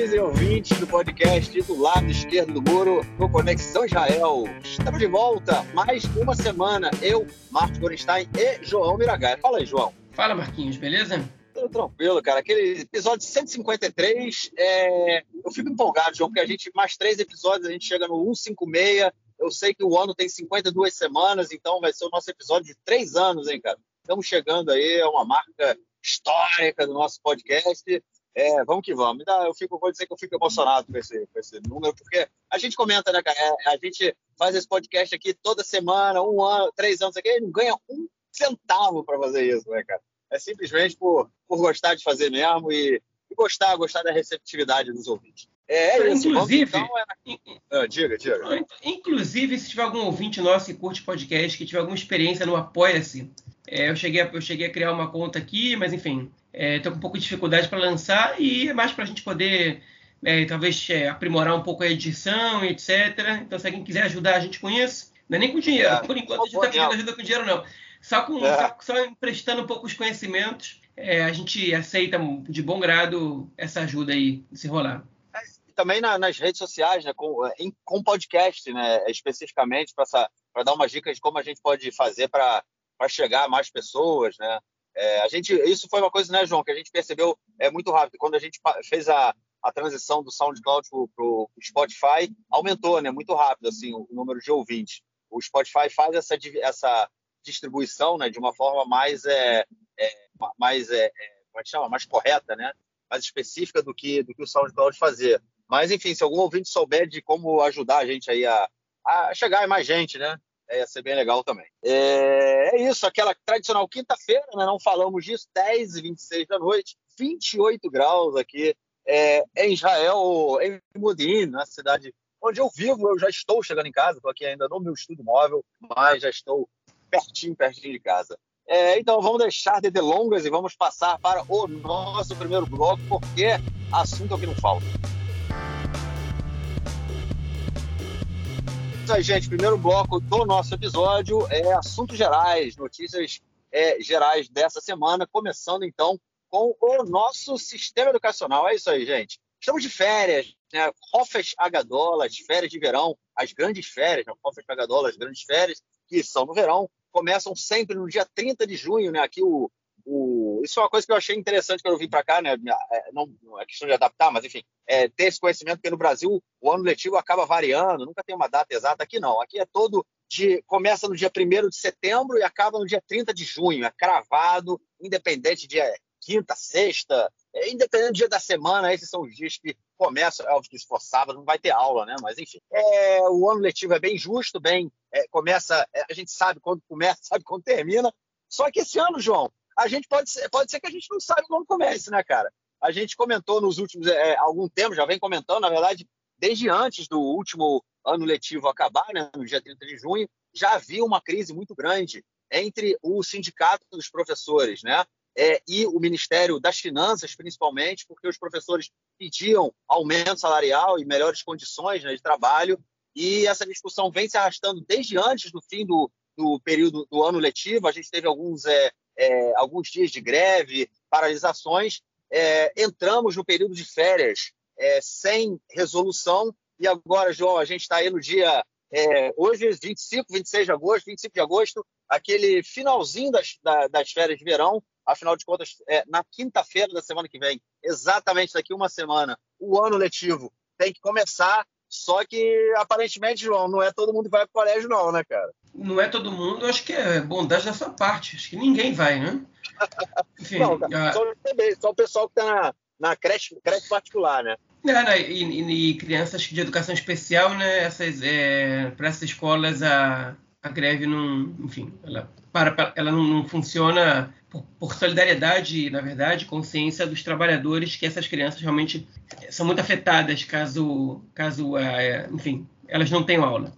ouvintes e ouvintes do podcast do lado esquerdo do muro, no Conexão Israel. Estamos de volta, mais uma semana. Eu, Marcos Gorenstein e João Miragai. Fala aí, João. Fala, Marquinhos, beleza? Tudo tranquilo, cara. Aquele episódio 153, é... eu fico empolgado, João, porque a gente, mais três episódios, a gente chega no 156. Eu sei que o ano tem 52 semanas, então vai ser o nosso episódio de três anos, hein, cara? Estamos chegando aí, é uma marca histórica do nosso podcast. É, vamos que vamos. Eu fico, vou dizer que eu fico emocionado com esse, com esse número, porque a gente comenta, né, cara? É, a gente faz esse podcast aqui toda semana, um ano, três anos aqui, não ganha um centavo para fazer isso, né, cara? É simplesmente por, por gostar de fazer mesmo e, e gostar, gostar da receptividade dos ouvintes. É, é isso. Inclusive, vamos, então, é... ah, diga, diga. Inclusive, se tiver algum ouvinte nosso que curte podcast, que tiver alguma experiência no Apoia-se, é, eu, cheguei a, eu cheguei a criar uma conta aqui, mas enfim, estou é, com um pouco de dificuldade para lançar e é mais para a gente poder é, talvez é, aprimorar um pouco a edição, etc. Então, se alguém quiser ajudar a gente com isso, não é nem com dinheiro, é, por enquanto a gente não está pedindo ajuda com dinheiro, não. Só, com, é. só, só, emprestando um pouco os conhecimentos, a gente aceita de bom grado essa ajuda aí, se rolar. também na, nas redes sociais, né, com, em, com podcast, né, especificamente, para dar umas dicas de como a gente pode fazer para chegar a mais pessoas, né? É, a gente, isso foi uma coisa, né, João, que a gente percebeu é muito rápido. Quando a gente fez a, a transição do SoundCloud para o Spotify, aumentou, né, muito rápido, assim, o, o, número de ouvintes. O Spotify faz essa, essa distribuição, né, de uma forma mais, é, é mais, é, é, como é que chama, mais correta, né, mais específica do que do que o SoundCloud fazia. Mas, enfim, se algum ouvinte souber de como ajudar a gente aí a, a chegar a mais gente, né, é, ia ser bem legal também. É, é isso, aquela tradicional quinta-feira, né? não falamos disso, 10 e 26 da noite, 28 graus aqui é, em Israel, em Modin, na cidade onde eu vivo. Eu já estou chegando em casa, estou aqui ainda no meu estúdio móvel, mas já estou pertinho, pertinho de casa. É, então vamos deixar de delongas e vamos passar para o nosso primeiro bloco, porque assunto é o que não falta. Aí, gente. Primeiro bloco do nosso episódio é assuntos gerais, notícias é, gerais dessa semana, começando então com o nosso sistema educacional. É isso aí, gente. Estamos de férias, né? Hofes Agadola, as férias de verão, as grandes férias, né? Hofes Agadola, as grandes férias, que são no verão, começam sempre no dia 30 de junho, né? Aqui o, o, isso é uma coisa que eu achei interessante quando eu vim para cá, né? É, não, é questão de adaptar, mas enfim, é, ter esse conhecimento, porque no Brasil o ano letivo acaba variando, nunca tem uma data exata. Aqui não, aqui é todo de. começa no dia 1 de setembro e acaba no dia 30 de junho, é cravado, independente de é, quinta, sexta, é, independente do dia da semana, esses são os dias que começam, é óbvio que se for sábado não vai ter aula, né? Mas enfim, é, o ano letivo é bem justo, bem, é, começa, é, a gente sabe quando começa, sabe quando termina. Só que esse ano, João, a gente pode ser, pode ser que a gente não saiba quando comece, né, cara? A gente comentou nos últimos é, algum tempo, já vem comentando, na verdade, desde antes do último ano letivo acabar, né, no dia 30 de junho, já havia uma crise muito grande entre o sindicato dos professores, né, é, e o Ministério das Finanças, principalmente, porque os professores pediam aumento salarial e melhores condições né, de trabalho, e essa discussão vem se arrastando desde antes do fim do, do período do ano letivo. A gente teve alguns é, é, alguns dias de greve, paralisações, é, entramos no período de férias é, sem resolução. E agora, João, a gente está aí no dia é, hoje, 25, 26 de agosto, 25 de agosto, aquele finalzinho das, das férias de verão, afinal de contas, é, na quinta-feira da semana que vem, exatamente daqui uma semana, o ano letivo tem que começar só que, aparentemente, João, não é todo mundo que vai pro colégio, não, né, cara? Não é todo mundo, acho que é bondade da sua parte. Acho que ninguém vai, né? Enfim, não, cara, a... só, só, o pessoal que tá na, na creche, creche particular, né? É, e, e, e, crianças de educação especial, né? Essas, é, para essas escolas, a, a greve não, enfim, ela, para, ela não, não funciona por, por, solidariedade, na verdade, consciência dos trabalhadores que essas crianças realmente são muito afetadas caso, caso é, enfim, elas não tenham aula.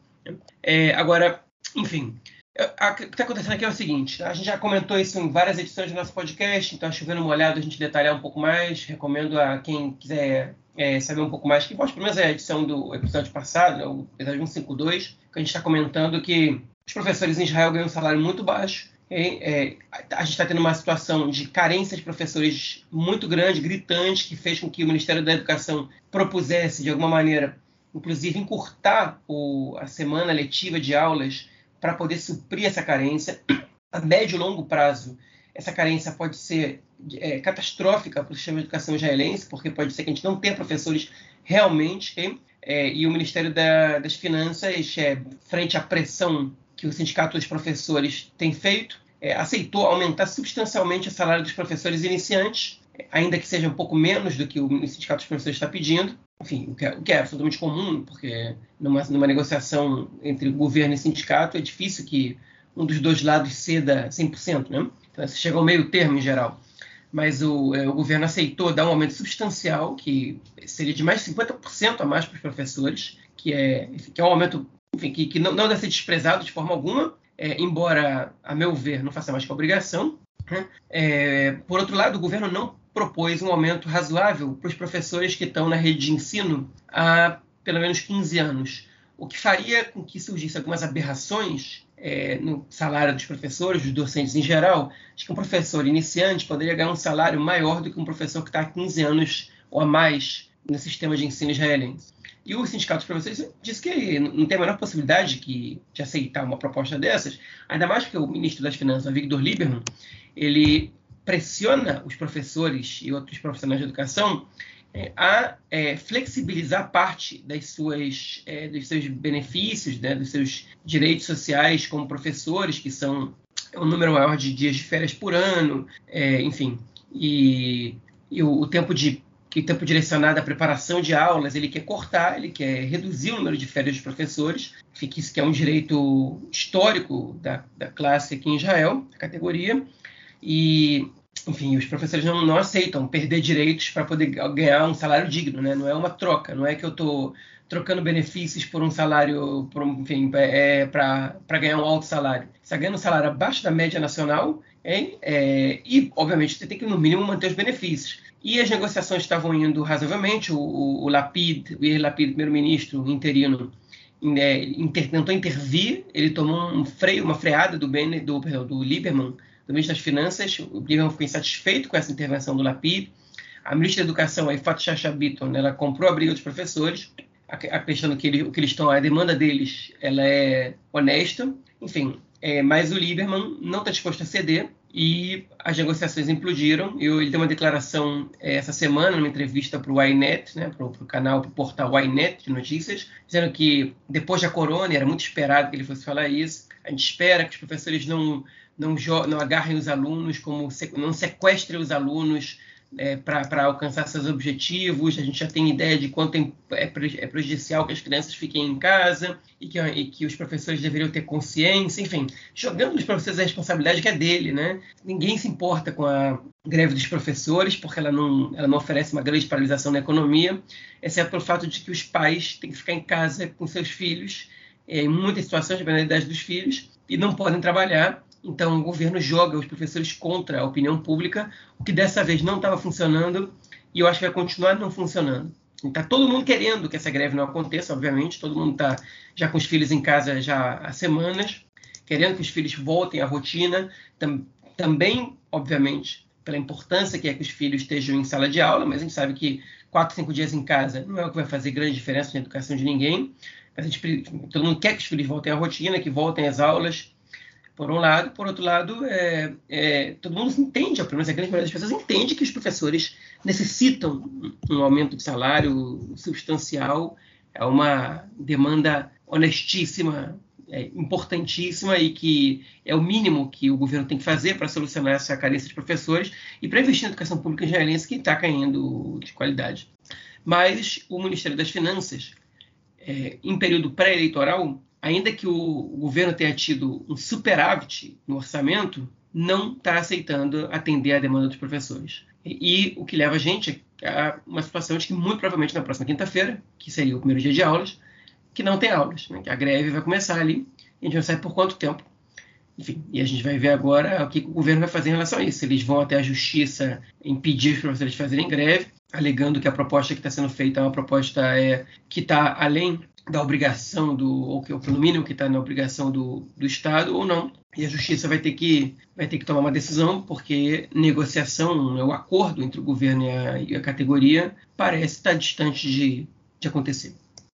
É, agora, enfim, o que está acontecendo aqui é o seguinte: a gente já comentou isso em várias edições do nosso podcast, então chovendo uma olhada a gente detalhar um pouco mais. Recomendo a quem quiser é, saber um pouco mais, que volte pelo menos a edição do episódio passado, né, o episódio 152, que a gente está comentando que os professores em Israel ganham um salário muito baixo É, a gente está tendo uma situação de carência de professores muito grande, gritante, que fez com que o Ministério da Educação propusesse, de alguma maneira, inclusive encurtar o, a semana letiva de aulas para poder suprir essa carência. A médio e longo prazo, essa carência pode ser é, catastrófica para o sistema de educação israelense, porque pode ser que a gente não tenha professores realmente, é, e o Ministério da, das Finanças, é, frente à pressão que o Sindicato dos Professores tem feito, é, aceitou aumentar substancialmente o salário dos professores iniciantes, ainda que seja um pouco menos do que o Sindicato dos Professores está pedindo. Enfim, o que, é, o que é absolutamente comum, porque numa, numa negociação entre governo e sindicato é difícil que um dos dois lados ceda 100%, né? Então, você chega ao meio termo em geral. Mas o, é, o, governo aceitou dar um aumento substancial, que seria de mais de 50% a mais para os professores, que é, que é um aumento enfim, que, que não, não, deve ser desprezado de forma alguma, é, embora, a meu ver, não faça mais que obrigação. Né? É, por outro lado, o governo não propôs um aumento razoável para os professores que estão na rede de ensino há pelo menos 15 anos, o que faria com que surgissem algumas aberrações é, no salário dos professores, dos docentes em geral, acho que um professor iniciante poderia ganhar um salário maior do que um professor que está há 15 anos ou a mais no sistema de ensino israelense. E o sindicato dos professores disse que não tem a menor possibilidade que, de aceitar uma proposta dessas, ainda mais porque o ministro das Finanças, Victor Lieberman, ele pressiona os professores e outros profissionais de educação é, a é, flexibilizar parte das suas, é, dos seus benefícios, né, dos seus direitos sociais como professores, que são um número maior de dias de férias por ano, é, enfim, e, e o, o, tempo de que o tempo direcionado à preparação de aulas ele quer cortar, ele quer reduzir o número de férias dos professores, que isso que é um direito histórico da, da classe aqui em Israel, da categoria, e enfim, os professores não, não aceitam perder direitos para poder ganhar um salário digno, né? Não é uma troca, não é que eu estou trocando benefícios por um salário, por enfim, é, para ganhar um alto salário. Você está ganhando um salário abaixo da média nacional hein? É, e, obviamente, você tem que, no mínimo, manter os benefícios. E as negociações estavam indo razoavelmente. O, o, o Lapid, o Lapid, primeiro-ministro interino, é, inter, tentou intervir. Ele tomou um freio, uma freada do, ben, do, do Lieberman, do ministro das Finanças. O Lieberman ficou insatisfeito com essa intervenção do Lapid. A ministra da Educação, a Ifat Chacha ela comprou a briga dos professores, acreditando que ele, que eles estão, a demanda deles, ela é honesta. Enfim, é, mas o Lieberman não está disposto a ceder e as negociações implodiram. Eu, ele deu uma declaração é, essa semana, numa entrevista para o Ynet, né, para o canal, para o portal Ynet de notícias, dizendo que depois da corona, era muito esperado que ele fosse falar isso, a gente espera que os professores não, não, não agarrem os alunos, como não sequestrem os alunos é, para alcançar seus objetivos. A gente já tem ideia de quanto é, é, prejudicial que as crianças fiquem em casa e que, e que, os professores deveriam ter consciência. Enfim, jogando os professores a responsabilidade que é dele, né? Ninguém se importa com a greve dos professores porque ela não, ela não oferece uma grande paralisação na economia, exceto pelo fato de que os pais têm que ficar em casa com seus filhos, é, em muitas situações, dependendo da idade dos filhos, e não podem trabalhar então, o governo joga os professores contra a opinião pública, o que dessa vez não estava funcionando e eu acho que vai continuar não funcionando. Está todo mundo querendo que essa greve não aconteça, obviamente, todo mundo está já com os filhos em casa já há semanas, querendo que os filhos voltem à rotina, tam, também, obviamente, pela importância que é que os filhos estejam em sala de aula, mas a gente sabe que quatro, cinco dias em casa não é o que vai fazer grande diferença na educação de ninguém. A gente, todo mundo quer que os filhos voltem à rotina, que voltem às aulas, por um lado. Por outro lado, é, é, todo mundo entende, pelo menos a grande maioria das pessoas entende que os professores necessitam um aumento de salário substancial, é uma demanda honestíssima, é, importantíssima e que é o mínimo que o governo tem que fazer para solucionar essa carência de professores e para investir na educação pública israelense que está caindo de qualidade. Mas o Ministério das Finanças, é, em período pré-eleitoral, ainda que o governo tenha tido um superávit no orçamento, não está aceitando atender a demanda dos professores. E, e, o que leva a gente a uma situação de que, muito provavelmente, na próxima quinta-feira, que seria o primeiro dia de aulas, que não tem aulas, né? que a greve vai começar ali, a gente não sabe por quanto tempo. Enfim, e a gente vai ver agora o que o governo vai fazer em relação a isso. Eles vão até a justiça impedir os professores de fazerem greve, alegando que a proposta que está sendo feita é uma proposta é, que está além da obrigação do ou que pelo mínimo que está na obrigação do, do Estado ou não. E a justiça vai ter que vai ter que tomar uma decisão porque negociação né, o acordo entre o governo e a, e a categoria parece estar distante de, de acontecer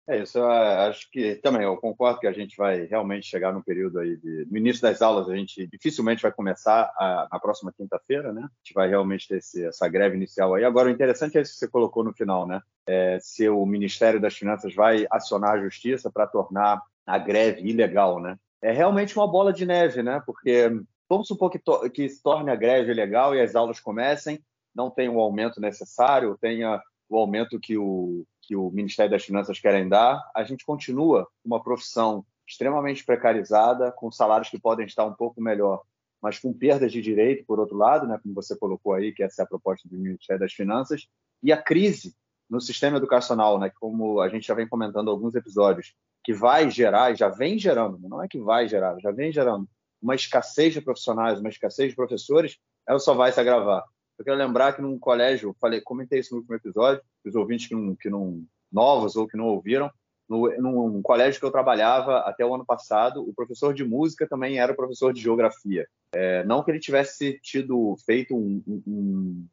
é isso, eu acho que também eu concordo que a gente vai realmente chegar no período aí de, no início das aulas a gente dificilmente vai começar a, na próxima quinta-feira, né? A gente vai realmente ter esse, essa greve inicial aí. Agora o interessante é isso que você colocou no final, né? É, se o Ministério das Finanças vai acionar a Justiça para tornar a greve ilegal, né? É realmente uma bola de neve, né? Porque vamos supor que, to que se torne a greve ilegal e as aulas comecem, não tem o aumento necessário, tenha o aumento que o que o Ministério das Finanças querem dar, a gente continua uma profissão extremamente precarizada, com salários que podem estar um pouco melhor, mas com perdas de direito, por outro lado, né, como você colocou aí, que essa é a proposta do Ministério das Finanças, e a crise no sistema educacional, né, como a gente já vem comentando alguns episódios, que vai gerar, já vem gerando, não é que vai gerar, já vem gerando uma escassez de profissionais, uma escassez de professores, ela só vai se agravar. Eu quero lembrar que num colégio, falei, comentei isso no último episódio, os ouvintes que não, que não novos ou que não ouviram, no, num colégio que eu trabalhava até o ano passado, o professor de música também era professor de geografia. É, não que ele tivesse tido feito um, um, um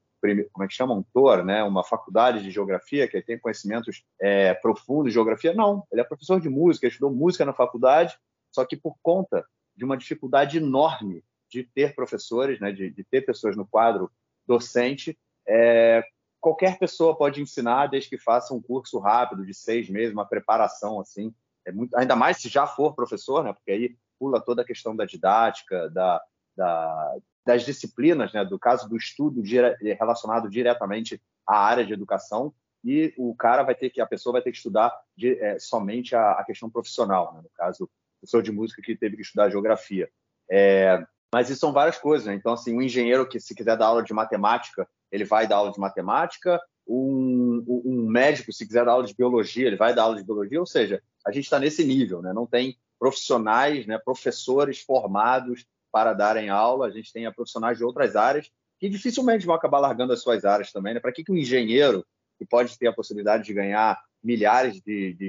como é que chama, um TOR, né, uma faculdade de geografia, que tem conhecimentos é, profundos de geografia, não. Ele é professor de música, estudou música na faculdade, só que por conta de uma dificuldade enorme de ter professores, né, de, de ter pessoas no quadro docente, é, qualquer pessoa pode ensinar desde que faça um curso rápido de seis meses, uma preparação assim. É muito, ainda mais se já for professor, né? Porque aí pula toda a questão da didática, da, da, das disciplinas, né? Do caso do estudo dire, relacionado diretamente à área de educação e o cara vai ter que a pessoa vai ter que estudar de, é, somente a, a, questão profissional, né? no caso, professor de música que teve que estudar geografia. É, mas isso são várias coisas, né? Então, assim, um engenheiro que se quiser dar aula de matemática, ele vai dar aula de matemática. Um, um médico, se quiser dar aula de biologia, ele vai dar aula de biologia. Ou seja, a gente está nesse nível, né? Não tem profissionais, né? Professores formados para darem aula. A gente tem profissionais de outras áreas que dificilmente vão acabar largando as suas áreas também, né? Para que, que um engenheiro que pode ter a possibilidade de ganhar milhares de, de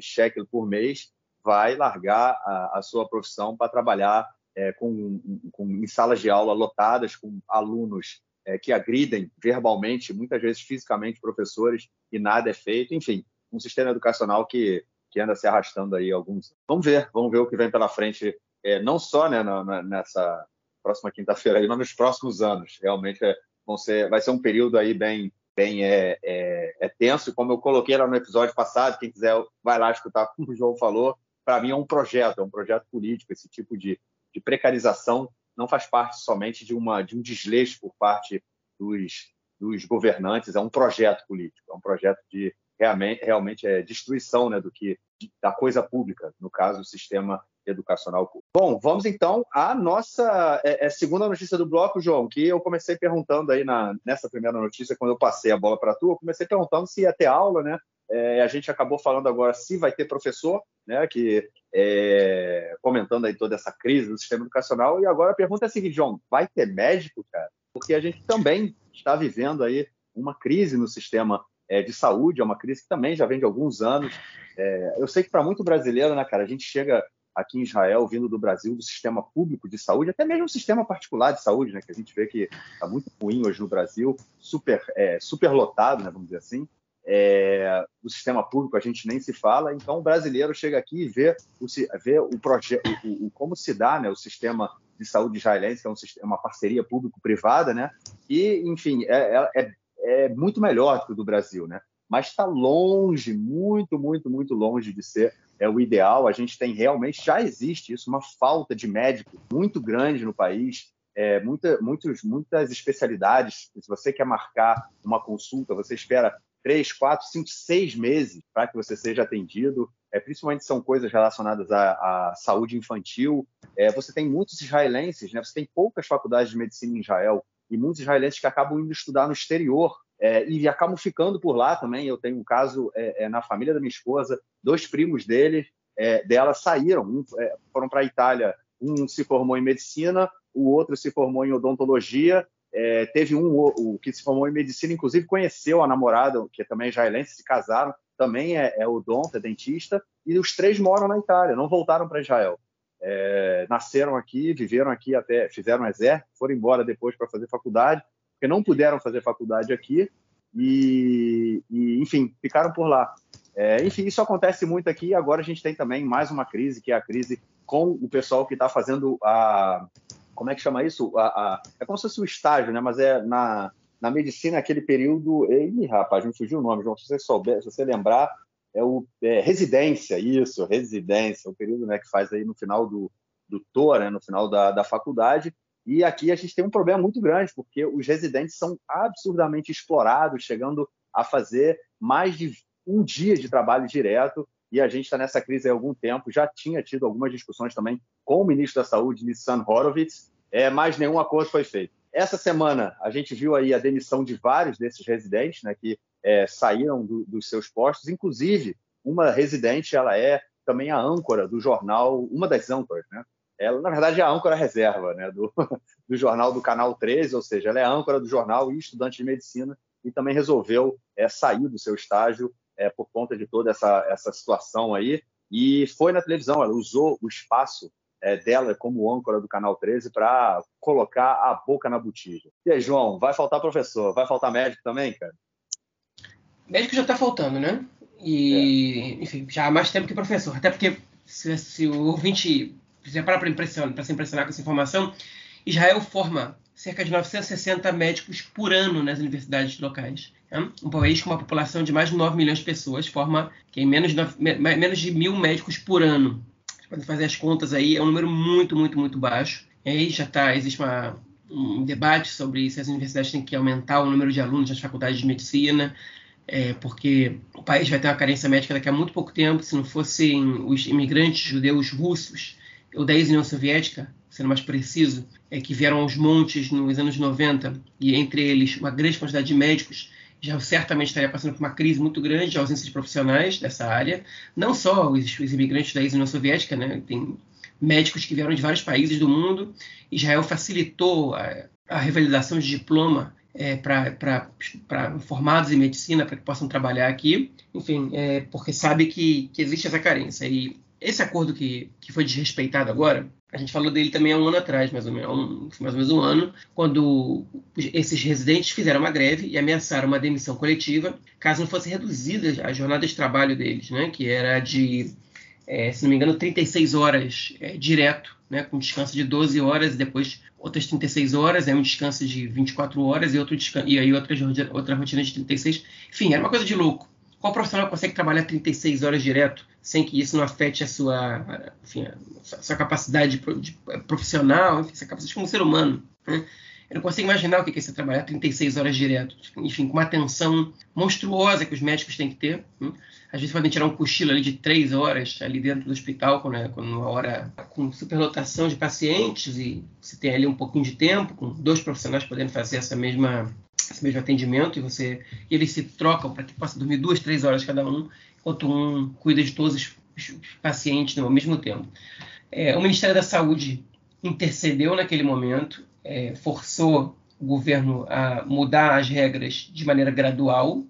por mês vai largar a, a sua profissão para trabalhar é, com, com, em salas de aula lotadas, com alunos é, que agridem verbalmente, muitas vezes fisicamente, professores, e nada é feito. Enfim, um sistema educacional que, que anda se arrastando aí alguns. Vamos ver, vamos ver o que vem pela frente, é, não só né, na, na, nessa próxima quinta-feira, mas nos próximos anos. Realmente é, vão ser, vai ser um período aí bem, bem é, é, é tenso, como eu coloquei lá no episódio passado, quem quiser vai lá escutar como o João falou, para mim é um projeto, é um projeto político, esse tipo de, de precarização não faz parte somente de, uma, de um desleixo por parte dos, dos governantes, é um projeto político, é um projeto de realmente, realmente é destruição né, do que da coisa pública, no caso, o sistema educacional público. Bom, vamos então à nossa é, é, segunda notícia do bloco, João, que eu comecei perguntando aí na, nessa primeira notícia, quando eu passei a bola para tu, eu comecei perguntando se ia ter aula, né? É, a gente acabou falando agora se vai ter professor, né, que é, comentando aí toda essa crise do sistema educacional. E agora a pergunta é a seguinte, João, vai ter médico, cara? Porque a gente também está vivendo aí uma crise no sistema é, de saúde, é uma crise que também já vem de alguns anos. É, eu sei que para muito brasileiro, né, cara, a gente chega aqui em Israel, vindo do Brasil, do sistema público de saúde, até mesmo o sistema particular de saúde, né, que a gente vê que está muito ruim hoje no Brasil, super, é, super lotado, né, vamos dizer assim. É, do sistema público a gente nem se fala, então o brasileiro chega aqui e vê o, vê o projeto, o, o, como se dá né, o sistema de saúde israelense, que é um sistema, uma parceria público-privada, né? E, enfim, é, é, é, é muito melhor que o do Brasil, né? Mas está longe, muito, muito, muito longe de ser é o ideal. A gente tem realmente, já existe isso, uma falta de médico muito grande no país. É, muita, muitos, muitas especialidades. Se você quer marcar uma consulta, você espera três, quatro, cinco, seis meses para que você seja atendido. É, principalmente são coisas relacionadas à, à saúde infantil. É, você tem muitos israelenses, né? Você tem poucas faculdades de medicina em Israel e muitos israelenses que acabam indo estudar no exterior é, e acabam ficando por lá também. Eu tenho um caso é, é, na família da minha esposa, dois primos dele, é, dela saíram, um, foram para a Itália. Um se formou em medicina, o outro se formou em odontologia é, teve um o, que se formou em medicina, inclusive conheceu a namorada, que é também israelense, se casaram, também é, é odonto, é dentista, e os três moram na Itália, não voltaram para Israel. É, nasceram aqui, viveram aqui até, fizeram exército, foram embora depois para fazer faculdade, porque não puderam fazer faculdade aqui e, e enfim, ficaram por lá. É, enfim, isso acontece muito aqui. Agora a gente tem também mais uma crise, que é a crise com o pessoal que está fazendo a. Como é que chama isso? A, a, é como se fosse o estágio, né? Mas é na, na medicina, aquele período. Ih, rapaz, me fugiu o nome, João. Se você souber, se você lembrar, é o é, residência, isso, residência, o período né, que faz aí no final do, do TOR, né, no final da, da faculdade. E aqui a gente tem um problema muito grande, porque os residentes são absurdamente explorados, chegando a fazer mais de um dia de trabalho direto. E a gente está nessa crise há algum tempo. Já tinha tido algumas discussões também com o ministro da Saúde, Nissan Horowitz, é, mas nenhum acordo foi feito. Essa semana a gente viu aí a demissão de vários desses residentes, né, que é, saíram do, dos seus postos, inclusive uma residente, ela é também a âncora do jornal, uma das âncoras, né? Ela, na verdade, é a âncora reserva né, do, do jornal do Canal 13, ou seja, ela é a âncora do jornal e estudante de medicina, e também resolveu é, sair do seu estágio é, por conta de toda essa, essa situação aí, e foi na televisão, ela usou o espaço é, dela como âncora do Canal 13 para colocar a boca na botija. E aí, João, vai faltar professor, vai faltar médico também, cara? Médico já está faltando, né? E, é. enfim, já há mais tempo que professor. Até porque, se, se o ouvinte para impressionar, para se impressionar com essa informação, Israel forma cerca de 960 médicos por ano nas universidades locais. Né? Um país com uma população de mais de 9 milhões de pessoas forma que menos de, 9, menos de mil médicos por ano. Vocês fazer as contas aí, é um número muito, muito, muito baixo. E aí já tá, existe uma, um debate sobre se as universidades têm que aumentar o número de alunos nas faculdades de medicina, é, porque o país vai ter uma carência médica daqui a muito pouco tempo. Se não fossem os imigrantes judeus russos ou da ex-União Soviética, sendo mais preciso, é, que vieram aos montes nos anos 90, e entre eles uma grande quantidade de médicos, já certamente estaria passando por uma crise muito grande de ausência de profissionais dessa área. Não só os, os imigrantes da ex-União Soviética, né? tem médicos que vieram de vários países do mundo. Israel facilitou a, a revalidação de diploma é, para formados em medicina para que possam trabalhar aqui, enfim, é, porque sabe que, que existe essa carência. E esse acordo que, que foi desrespeitado agora, a gente falou dele também há um ano atrás, mais ou menos, um, mais ou menos um ano, quando esses residentes fizeram uma greve e ameaçaram uma demissão coletiva, caso não fosse reduzida a jornada de trabalho deles, né, que era de, é, se não me engano, 36 horas é, direto, né, com descanso de 12 horas e depois outras 36 horas, aí um descanso de 24 horas e, outro e aí outra, outra rotina de 36. Enfim, era uma coisa de louco. Qual profissional consegue trabalhar 36 horas direto sem que isso não afete a sua, enfim, a sua capacidade de, profissional, enfim, sua capacidade como ser humano? Né? Eu não consigo imaginar o que é você trabalhar 36 horas direto, enfim, com uma atenção monstruosa que os médicos têm que ter. Né? Às vezes podem tirar um cochilo ali de três horas ali dentro do hospital, quando, é, quando uma hora com superlotação de pacientes e você tem ali um pouquinho de tempo, com dois profissionais podendo fazer essa mesma esse mesmo atendimento e você eles se trocam para que possa dormir duas, três horas cada um, enquanto um cuida de todos os, pacientes ao mesmo tempo. É, o Ministério da Saúde intercedeu naquele momento, é, forçou o governo a mudar as regras de maneira gradual,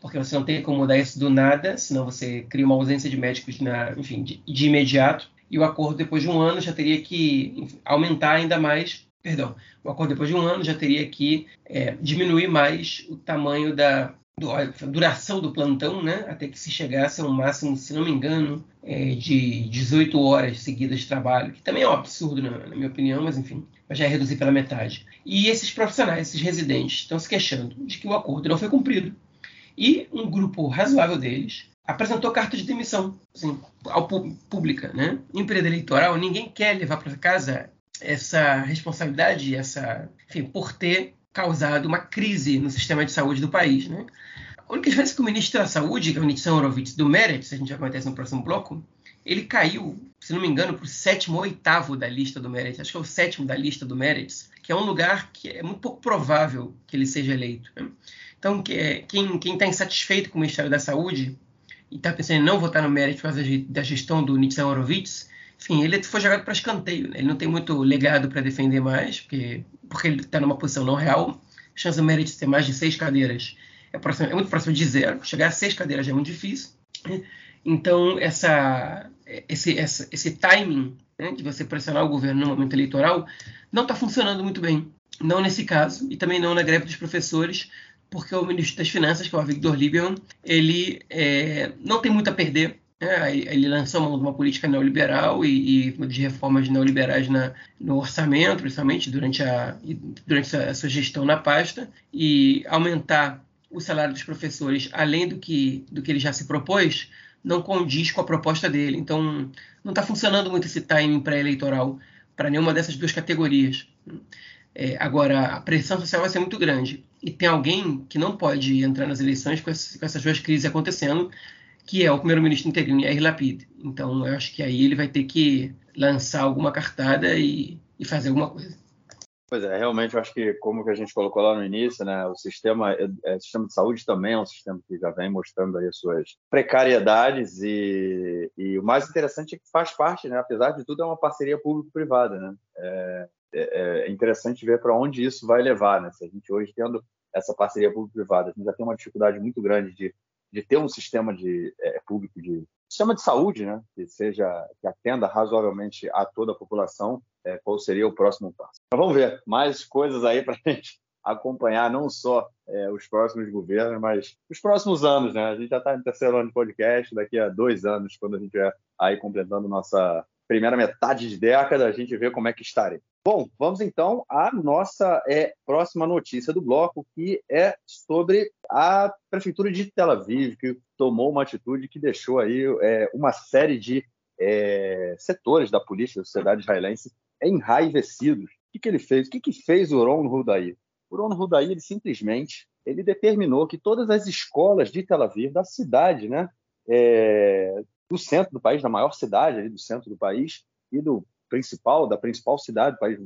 porque você não tem como mudar isso do nada, senão você cria uma ausência de médicos, na, enfim, de, de imediato. E o acordo, depois de um ano, já teria que aumentar ainda mais perdão, o acordo depois de um ano já teria que é, diminuir mais o tamanho da do, duração do plantão, né, até que se chegasse a um máximo, se não me engano, é, de 18 horas seguidas de trabalho, que também é um absurdo, na, na minha opinião, mas enfim, já é reduzir pela metade. E esses profissionais, esses residentes, estão se queixando de que o acordo não foi cumprido. E um grupo razoável deles apresentou carta de demissão, assim, ao pública, né? Em período eleitoral, ninguém quer levar para casa essa responsabilidade, essa, enfim, por ter causado uma crise no sistema de saúde do país. Né? A única diferença é que o ministro da Saúde, que é o Nitsan Horowitz, do Meretz, a gente já acontece no próximo bloco, ele caiu, se não me engano, para o sétimo ou oitavo da lista do Meretz. Acho que é o sétimo da lista do Meretz, que é um lugar que é muito pouco provável que ele seja eleito. Né? Então, é, quem está insatisfeito com o Ministério da Saúde e está pensando em não votar no Meretz por causa da gestão do Nitsan Horowitz, enfim, ele foi jogado para escanteio. Né? Ele não tem muito legado para defender mais, porque, porque ele está numa posição não real. A chance do Meredith ter mais de seis cadeiras é, próximo, é muito próximo de zero. Chegar a seis cadeiras já é muito difícil. Então, essa, esse, essa, esse timing né, de você pressionar o governo no momento eleitoral não está funcionando muito bem. Não nesse caso, e também não na greve dos professores, porque o ministro das Finanças, que é o Victor Lieberman, ele é, não tem muito a perder. Né? Ele lançou mão de uma política neoliberal e, e de reformas neoliberais na, no orçamento, principalmente durante, a, durante a sua gestão na pasta, e aumentar o salário dos professores além do que, do que ele já se propôs, não condiz com a proposta dele. Então, não está funcionando muito esse timing pré-eleitoral para nenhuma dessas duas categorias. É, agora, a pressão social vai ser muito grande. E tem alguém que não pode entrar nas eleições com, esse, com essas duas crises acontecendo, que é o primeiro-ministro interino, Yair Lapid. Então, eu acho que aí ele vai ter que lançar alguma cartada e, e fazer alguma coisa. Pois é, realmente eu acho que, como que a gente colocou lá no início, né, o sistema, é, o sistema de saúde também é um sistema que já vem mostrando aí suas precariedades e, e o mais interessante é que faz parte, né, apesar de tudo, é uma parceria público-privada. Né? É, é, é interessante ver para onde isso vai levar. Né? Se a gente hoje tendo essa parceria público-privada, a gente já tem uma dificuldade muito grande de, de ter um sistema de é, público de sistema de saúde, né, que seja que atenda razoavelmente a toda a população, é, qual seria o próximo passo? Mas vamos ver mais coisas aí para a gente acompanhar, não só é, os próximos governos, mas os próximos anos, né? A gente já está no terceiro ano de podcast, daqui a dois anos, quando a gente estiver aí completando nossa primeira metade de década, a gente vê como é que estarei. Bom, vamos então à nossa é, próxima notícia do bloco, que é sobre a prefeitura de Tel Aviv, que tomou uma atitude que deixou aí é, uma série de é, setores da polícia da sociedade israelense enraivecidos. O que, que ele fez? O que, que fez o Ron Hudaí? O Ron Hudaí, ele simplesmente ele determinou que todas as escolas de Tel Aviv, da cidade, né, é, do centro do país, da maior cidade ali do centro do país e do principal, da principal cidade do país,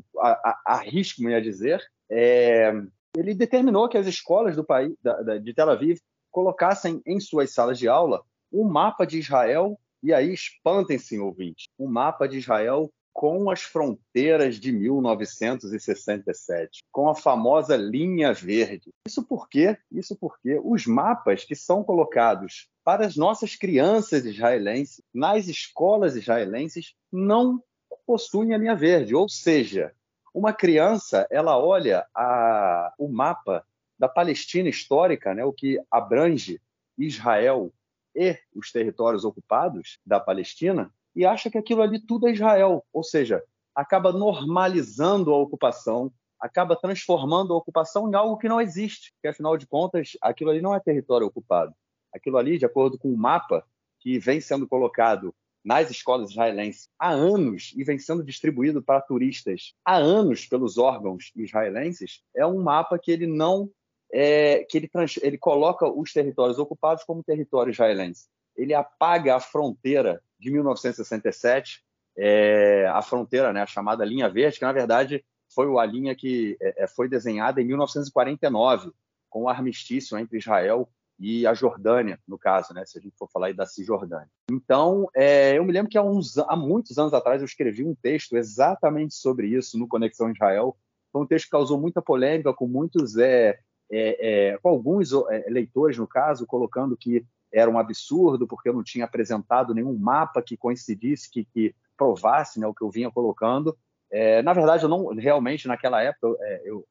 arrisco-me a dizer, é, ele determinou que as escolas do país, da, da, de Tel Aviv colocassem em suas salas de aula um mapa de Israel, e aí espantem-se, ouvintes, um mapa de Israel com as fronteiras de 1967, com a famosa linha verde. Isso porque, isso porque os mapas que são colocados para as nossas crianças israelenses nas escolas israelenses não possuem a linha verde, ou seja, uma criança ela olha a, o mapa da Palestina histórica, né, o que abrange Israel e os territórios ocupados da Palestina, e acha que aquilo ali tudo é Israel, ou seja, acaba normalizando a ocupação, acaba transformando a ocupação em algo que não existe, porque afinal de contas, aquilo ali não é território ocupado. Aquilo ali, de acordo com o mapa que vem sendo colocado nas escolas israelenses há anos e vem sendo distribuído para turistas há anos pelos órgãos israelenses, é um mapa que ele não é, que ele, trans, ele coloca os territórios ocupados como território israelense. Ele apaga a fronteira de 1967, é, a fronteira, né, a chamada linha verde, que na verdade foi a linha que é, é foi desenhada em 1949, com o armistício entre Israel e a Jordânia, no caso, né, se a gente for falar aí da Cisjordânia. Então, é, eu me lembro que há, uns, há muitos anos atrás eu escrevi um texto exatamente sobre isso no Conexão Israel. Foi um texto que causou muita polêmica, com muitos, é, é, é com alguns é, leitores, no caso, colocando que era um absurdo, porque eu não tinha apresentado nenhum mapa que coincidisse, que, que provasse né, o que eu vinha colocando. É, na verdade, eu não realmente naquela época eu, é, eu,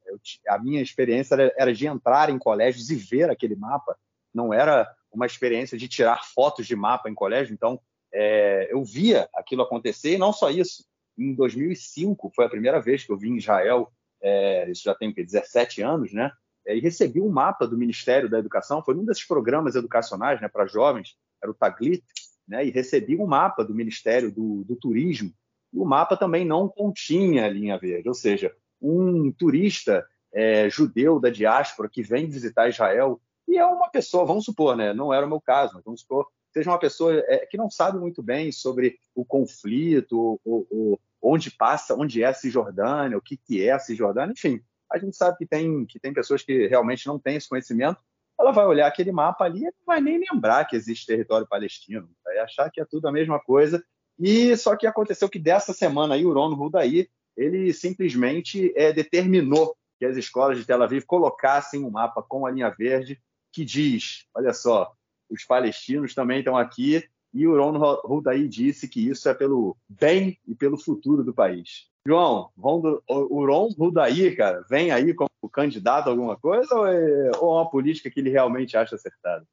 a minha experiência era, era, de entrar em colégios e ver aquele mapa. Não era uma experiência de tirar fotos de mapa em colégio. Então, é, eu via aquilo acontecer e não só isso. Em 2005 foi a primeira vez que eu vim em Israel. É, isso já tem 17 anos, né? É, e recebi um mapa do Ministério da Educação, foi um desses programas educacionais né, para jovens, era o Taglit, né, e recebi um mapa do Ministério do, do Turismo, e o mapa também não continha a linha verde, ou seja, um turista é, judeu da diáspora que vem visitar Israel, e é uma pessoa, vamos supor, né, não era o meu caso, mas vamos supor, seja uma pessoa é, que não sabe muito bem sobre o conflito, o, o, onde passa, onde é a Cisjordânia, o que, que é a Cisjordânia, enfim, a gente sabe que tem, que tem pessoas que realmente não têm esse conhecimento, ela vai olhar aquele mapa ali e não vai nem lembrar que existe território palestino, vai achar que é tudo a mesma coisa. E só que aconteceu que dessa semana aí, o Ron Hudaí, ele simplesmente é, determinou que as escolas de Tel Aviv colocassem um mapa com a linha verde, que diz: olha só, os palestinos também estão aqui e o Ron Hudaí disse que isso é pelo bem e pelo futuro do país. João, o Ron Hudaí, cara, vem aí como candidato a alguma coisa ou é, é uma política que ele realmente acha acertada?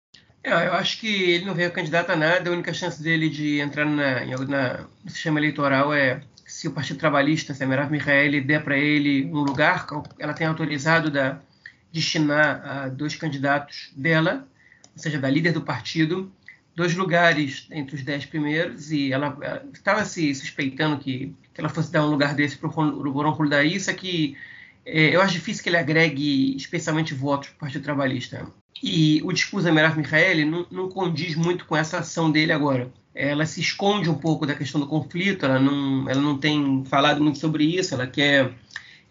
É, eu acho que ele não veio candidato a nada. A única chance dele de entrar na, na, no sistema eleitoral é se o Partido Trabalhista, se a Merav Michaeli der para ele um lugar, ela tem autorizado da destinar a dois candidatos dela, ou seja, da líder do partido, dois lugares entre os dez primeiros, e ela estava se suspeitando que, que, ela fosse dar um lugar desse para o Boron Huldaí, isso que é, eu acho difícil que ele agregue especialmente votos para o Partido Trabalhista. E o discurso da Merav Michaeli não, não condiz muito com essa ação dele agora. Ela se esconde um pouco da questão do conflito, ela não, ela não tem falado muito sobre isso, ela quer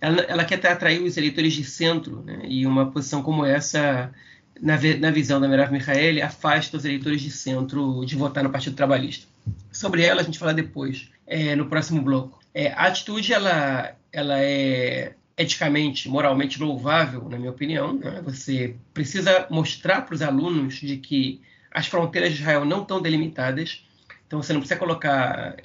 ela, ela quer atrair os eleitores de centro, né? e uma posição como essa, na, na visão da Merav Michaeli, afasta os eleitores de centro de votar no Partido Trabalhista. Sobre ela a gente fala depois, é, no próximo bloco. É, a atitude ela, ela é eticamente, moralmente louvável, na minha opinião. Né? Você precisa mostrar para os alunos de que as fronteiras de Israel não estão delimitadas. Então você não precisa colocar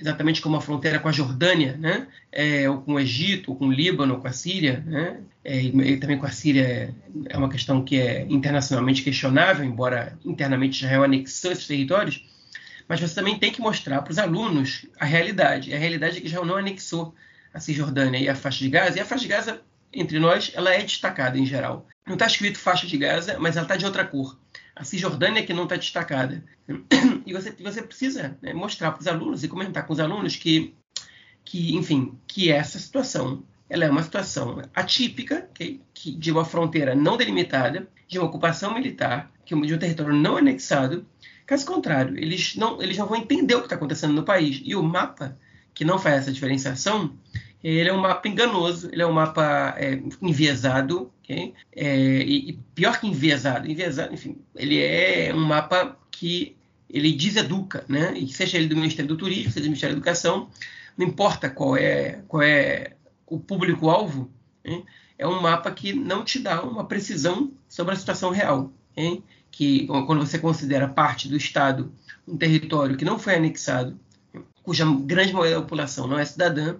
exatamente como a fronteira com a Jordânia, né? É, ou com o Egito, ou com o Líbano, ou com a Síria, né? É, e também com a Síria é uma questão que é internacionalmente questionável, embora internamente Israel anexou esses territórios, mas você também tem que mostrar para os alunos a realidade. E a realidade é que Israel não anexou a Cisjordânia e a faixa de Gaza, e a faixa de Gaza, entre nós, ela é destacada em geral. Não está escrito faixa de Gaza, mas ela está de outra cor a Cisjordânia que não está destacada. E você, você precisa né, mostrar para os alunos e comentar com os alunos que, que, enfim, que essa situação ela é uma situação atípica, okay, que, de uma fronteira não delimitada, de uma ocupação militar, que, de um território não anexado. Caso contrário, eles não, eles não vão entender o que está acontecendo no país. E o mapa, que não faz essa diferenciação, ele é um mapa enganoso, ele é um mapa é, enviesado, okay? é, e, e, pior que enviesado, enviesado, enfim, ele é um mapa que ele deseduca, né? E seja ele do Ministério do Turismo, seja do Ministério da Educação, não importa qual é, qual é o público-alvo, é um mapa que não te dá uma precisão sobre a situação real, que quando você considera parte do Estado um território que não foi anexado, cuja grande maioria da população não é cidadã,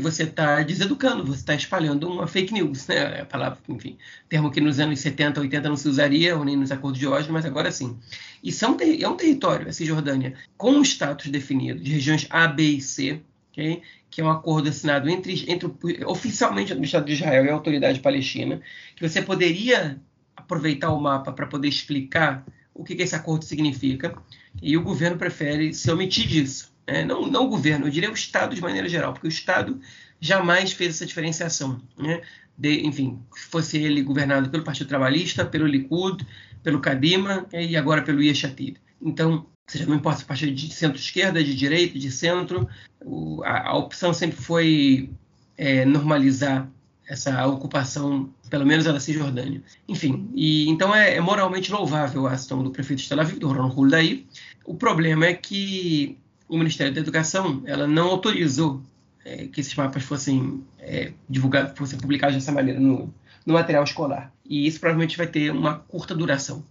você está deseducando, você está espalhando uma fake news, né? A palavra, enfim, termo que nos anos 70, 80 não se usaria, ou nem nos acordos de hoje, mas agora sim. E são, é um território, a Cisjordânia, com um status definido, de regiões A, B e C, okay? que é um acordo assinado entre, entre oficialmente o Estado de Israel e a autoridade palestina, que você poderia aproveitar o mapa para poder explicar o que, que esse acordo significa, e o governo prefere se omitir disso é, não, não o governo, eu diria o Estado de maneira geral, porque o Estado jamais fez essa diferenciação. Né? De, enfim, fosse ele governado pelo Partido Trabalhista, pelo Likud, pelo Kadima e agora pelo Yeshatid. Então, seja, não importa se partido de centro-esquerda, de direita, de centro, o, a, a, opção sempre foi é, normalizar essa ocupação, pelo menos a da Cisjordânia. Enfim, e, então é, é, moralmente louvável a ação do prefeito de Tel Aviv, do Ron Huldaí. O problema é que o Ministério da Educação ela não autorizou é, que esses mapas fossem é, divulgados, fossem publicados dessa maneira no, no, material escolar. E isso provavelmente vai ter uma curta duração.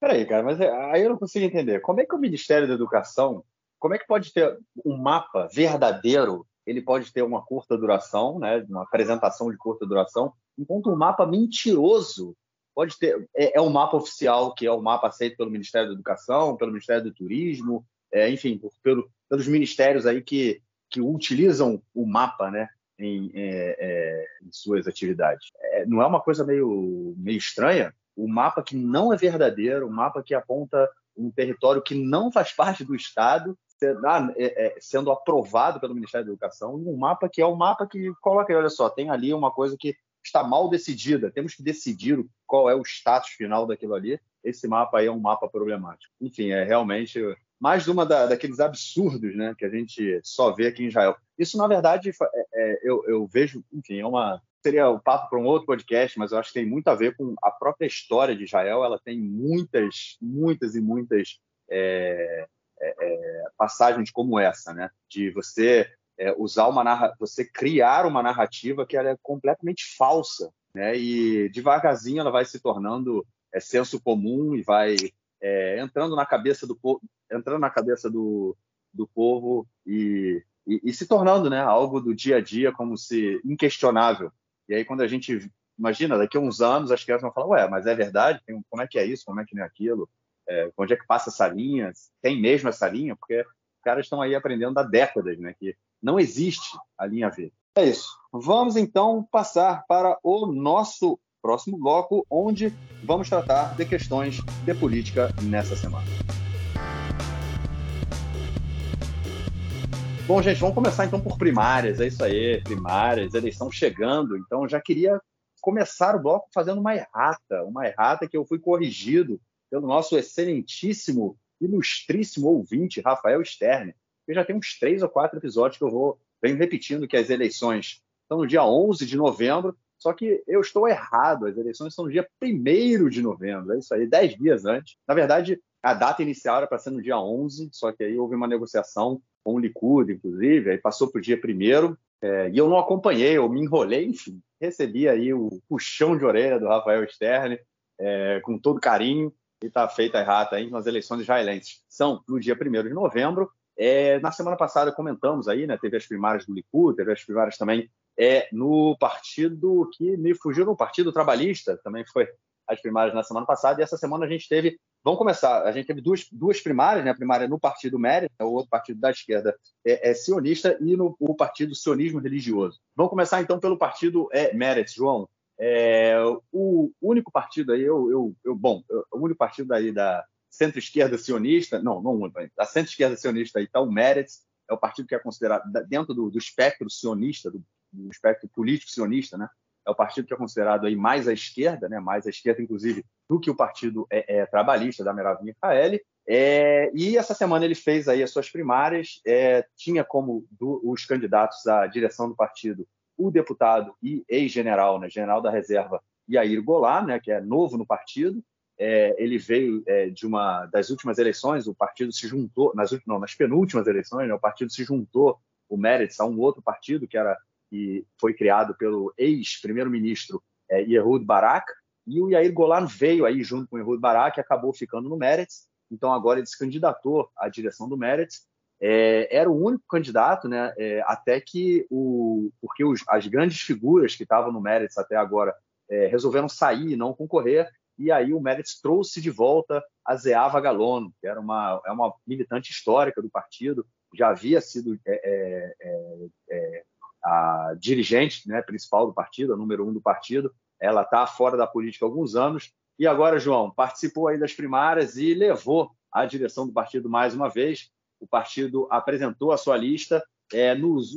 Peraí, cara, mas é, aí eu não consigo entender. Como é que o Ministério da Educação, como é que pode ter um mapa verdadeiro? Ele pode ter uma curta duração, né, uma apresentação de curta duração, enquanto um mapa mentiroso pode ter é, é um mapa oficial que é o um mapa aceito pelo Ministério da Educação, pelo Ministério do Turismo, é, enfim, por, pelo, pelos ministérios aí que, que utilizam o mapa, né, em, é, é, em suas atividades. É, não é uma coisa meio, meio estranha? O mapa que não é verdadeiro, o mapa que aponta um território que não faz parte do Estado, ah, sendo aprovado pelo Ministério da Educação, um mapa que é um mapa que coloca, olha só, tem ali uma coisa que está mal decidida, temos que decidir qual é o status final daquilo ali. Esse mapa aí é um mapa problemático. Enfim, é realmente mais uma da, daqueles absurdos né, que a gente só vê aqui em Israel. Isso, na verdade, é, é, eu, eu, vejo, enfim, é uma. Seria o um papo para um outro podcast, mas eu acho que tem muito a ver com a própria história de Israel. Ela tem muitas, muitas e muitas é, é, é passagens como essa, né? De você é, usar uma narra... você criar uma narrativa que ela é completamente falsa, né? E devagarzinho ela vai se tornando é senso comum e vai é, entrando na cabeça do povo, entrando na cabeça do, do povo e, e, e, se tornando né, algo do dia a dia como se inquestionável. E aí quando a gente imagina, daqui a uns anos as crianças vão falar, ué, mas é verdade? Como é que é isso? Como é que não é aquilo? É, onde é que passa essa linha? Tem mesmo essa linha? Porque os caras estão aí aprendendo há décadas, né? Que não existe a linha V. É isso. Vamos então passar para o nosso próximo bloco, onde vamos tratar de questões de política nessa semana. Bom, gente, vamos começar então por primárias. É isso aí, primárias, eleição chegando. Então, já queria começar o bloco fazendo uma errata, uma errata que eu fui corrigido pelo nosso excelentíssimo, ilustríssimo ouvinte, Rafael Stern. Eu já tem uns três ou quatro episódios que eu vou venho repetindo que as eleições estão no dia 11 de novembro, só que eu estou errado, as eleições são no dia 1 de novembro, é isso aí, dez dias antes. Na verdade, a data inicial era para ser no dia 11, só que aí houve uma negociação com o Likud, inclusive, aí passou para o dia 1 é, e eu não acompanhei, eu me enrolei, enfim, recebi aí o puxão de orelha do Rafael Stern, é, com todo carinho, e está feita a errata aí nas eleições israelenses. São no dia 1 de novembro. É, na semana passada comentamos aí, né, teve as primárias do Likud, teve as primárias também é, no partido que me fugiu, no Partido Trabalhista, também foi as primárias na semana passada, e essa semana a gente teve, vamos começar, a gente teve duas, duas primárias, né? a primária no Partido Mérito, o outro partido da esquerda é, é sionista, e no o Partido Sionismo Religioso. Vamos começar então pelo Partido é, Meretz, João. É, o único partido aí, eu, eu, eu bom, o único partido aí da centro-esquerda sionista, não, não único, da centro-esquerda sionista aí está o Meretz, é o partido que é considerado dentro do, do espectro sionista, do, do espectro político sionista, né? é o partido que é considerado aí mais à esquerda, né, mais à esquerda, inclusive, do que o partido é, é, trabalhista da Merav Michaeli. É, e essa semana ele fez aí as suas primárias, é, tinha como do, os candidatos à direção do partido o deputado e ex-general, né, general da reserva, Yair Goulart, né, que é novo no partido. É, ele veio é, de uma das últimas eleições, o partido se juntou, nas, não, nas penúltimas eleições, né, o partido se juntou, o Meretz, a um outro partido, que era que foi criado pelo ex-primeiro-ministro é, Yehud Barak, e o Yair Golan veio aí junto com o Yehud Barak e acabou ficando no Meretz, então agora ele se candidatou à direção do Meretz, é, era o único candidato, né, é, até que o, porque os, as grandes figuras que estavam no Meretz até agora é, resolveram sair e não concorrer, e aí o Meretz trouxe de volta a Zeava Galono, que era uma, é uma militante histórica do partido, já havia sido é, é, é a dirigente né, principal do partido, a número um do partido. Ela está fora da política há alguns anos. E agora, João, participou aí das primárias e levou a direção do partido mais uma vez. O partido apresentou a sua lista. É,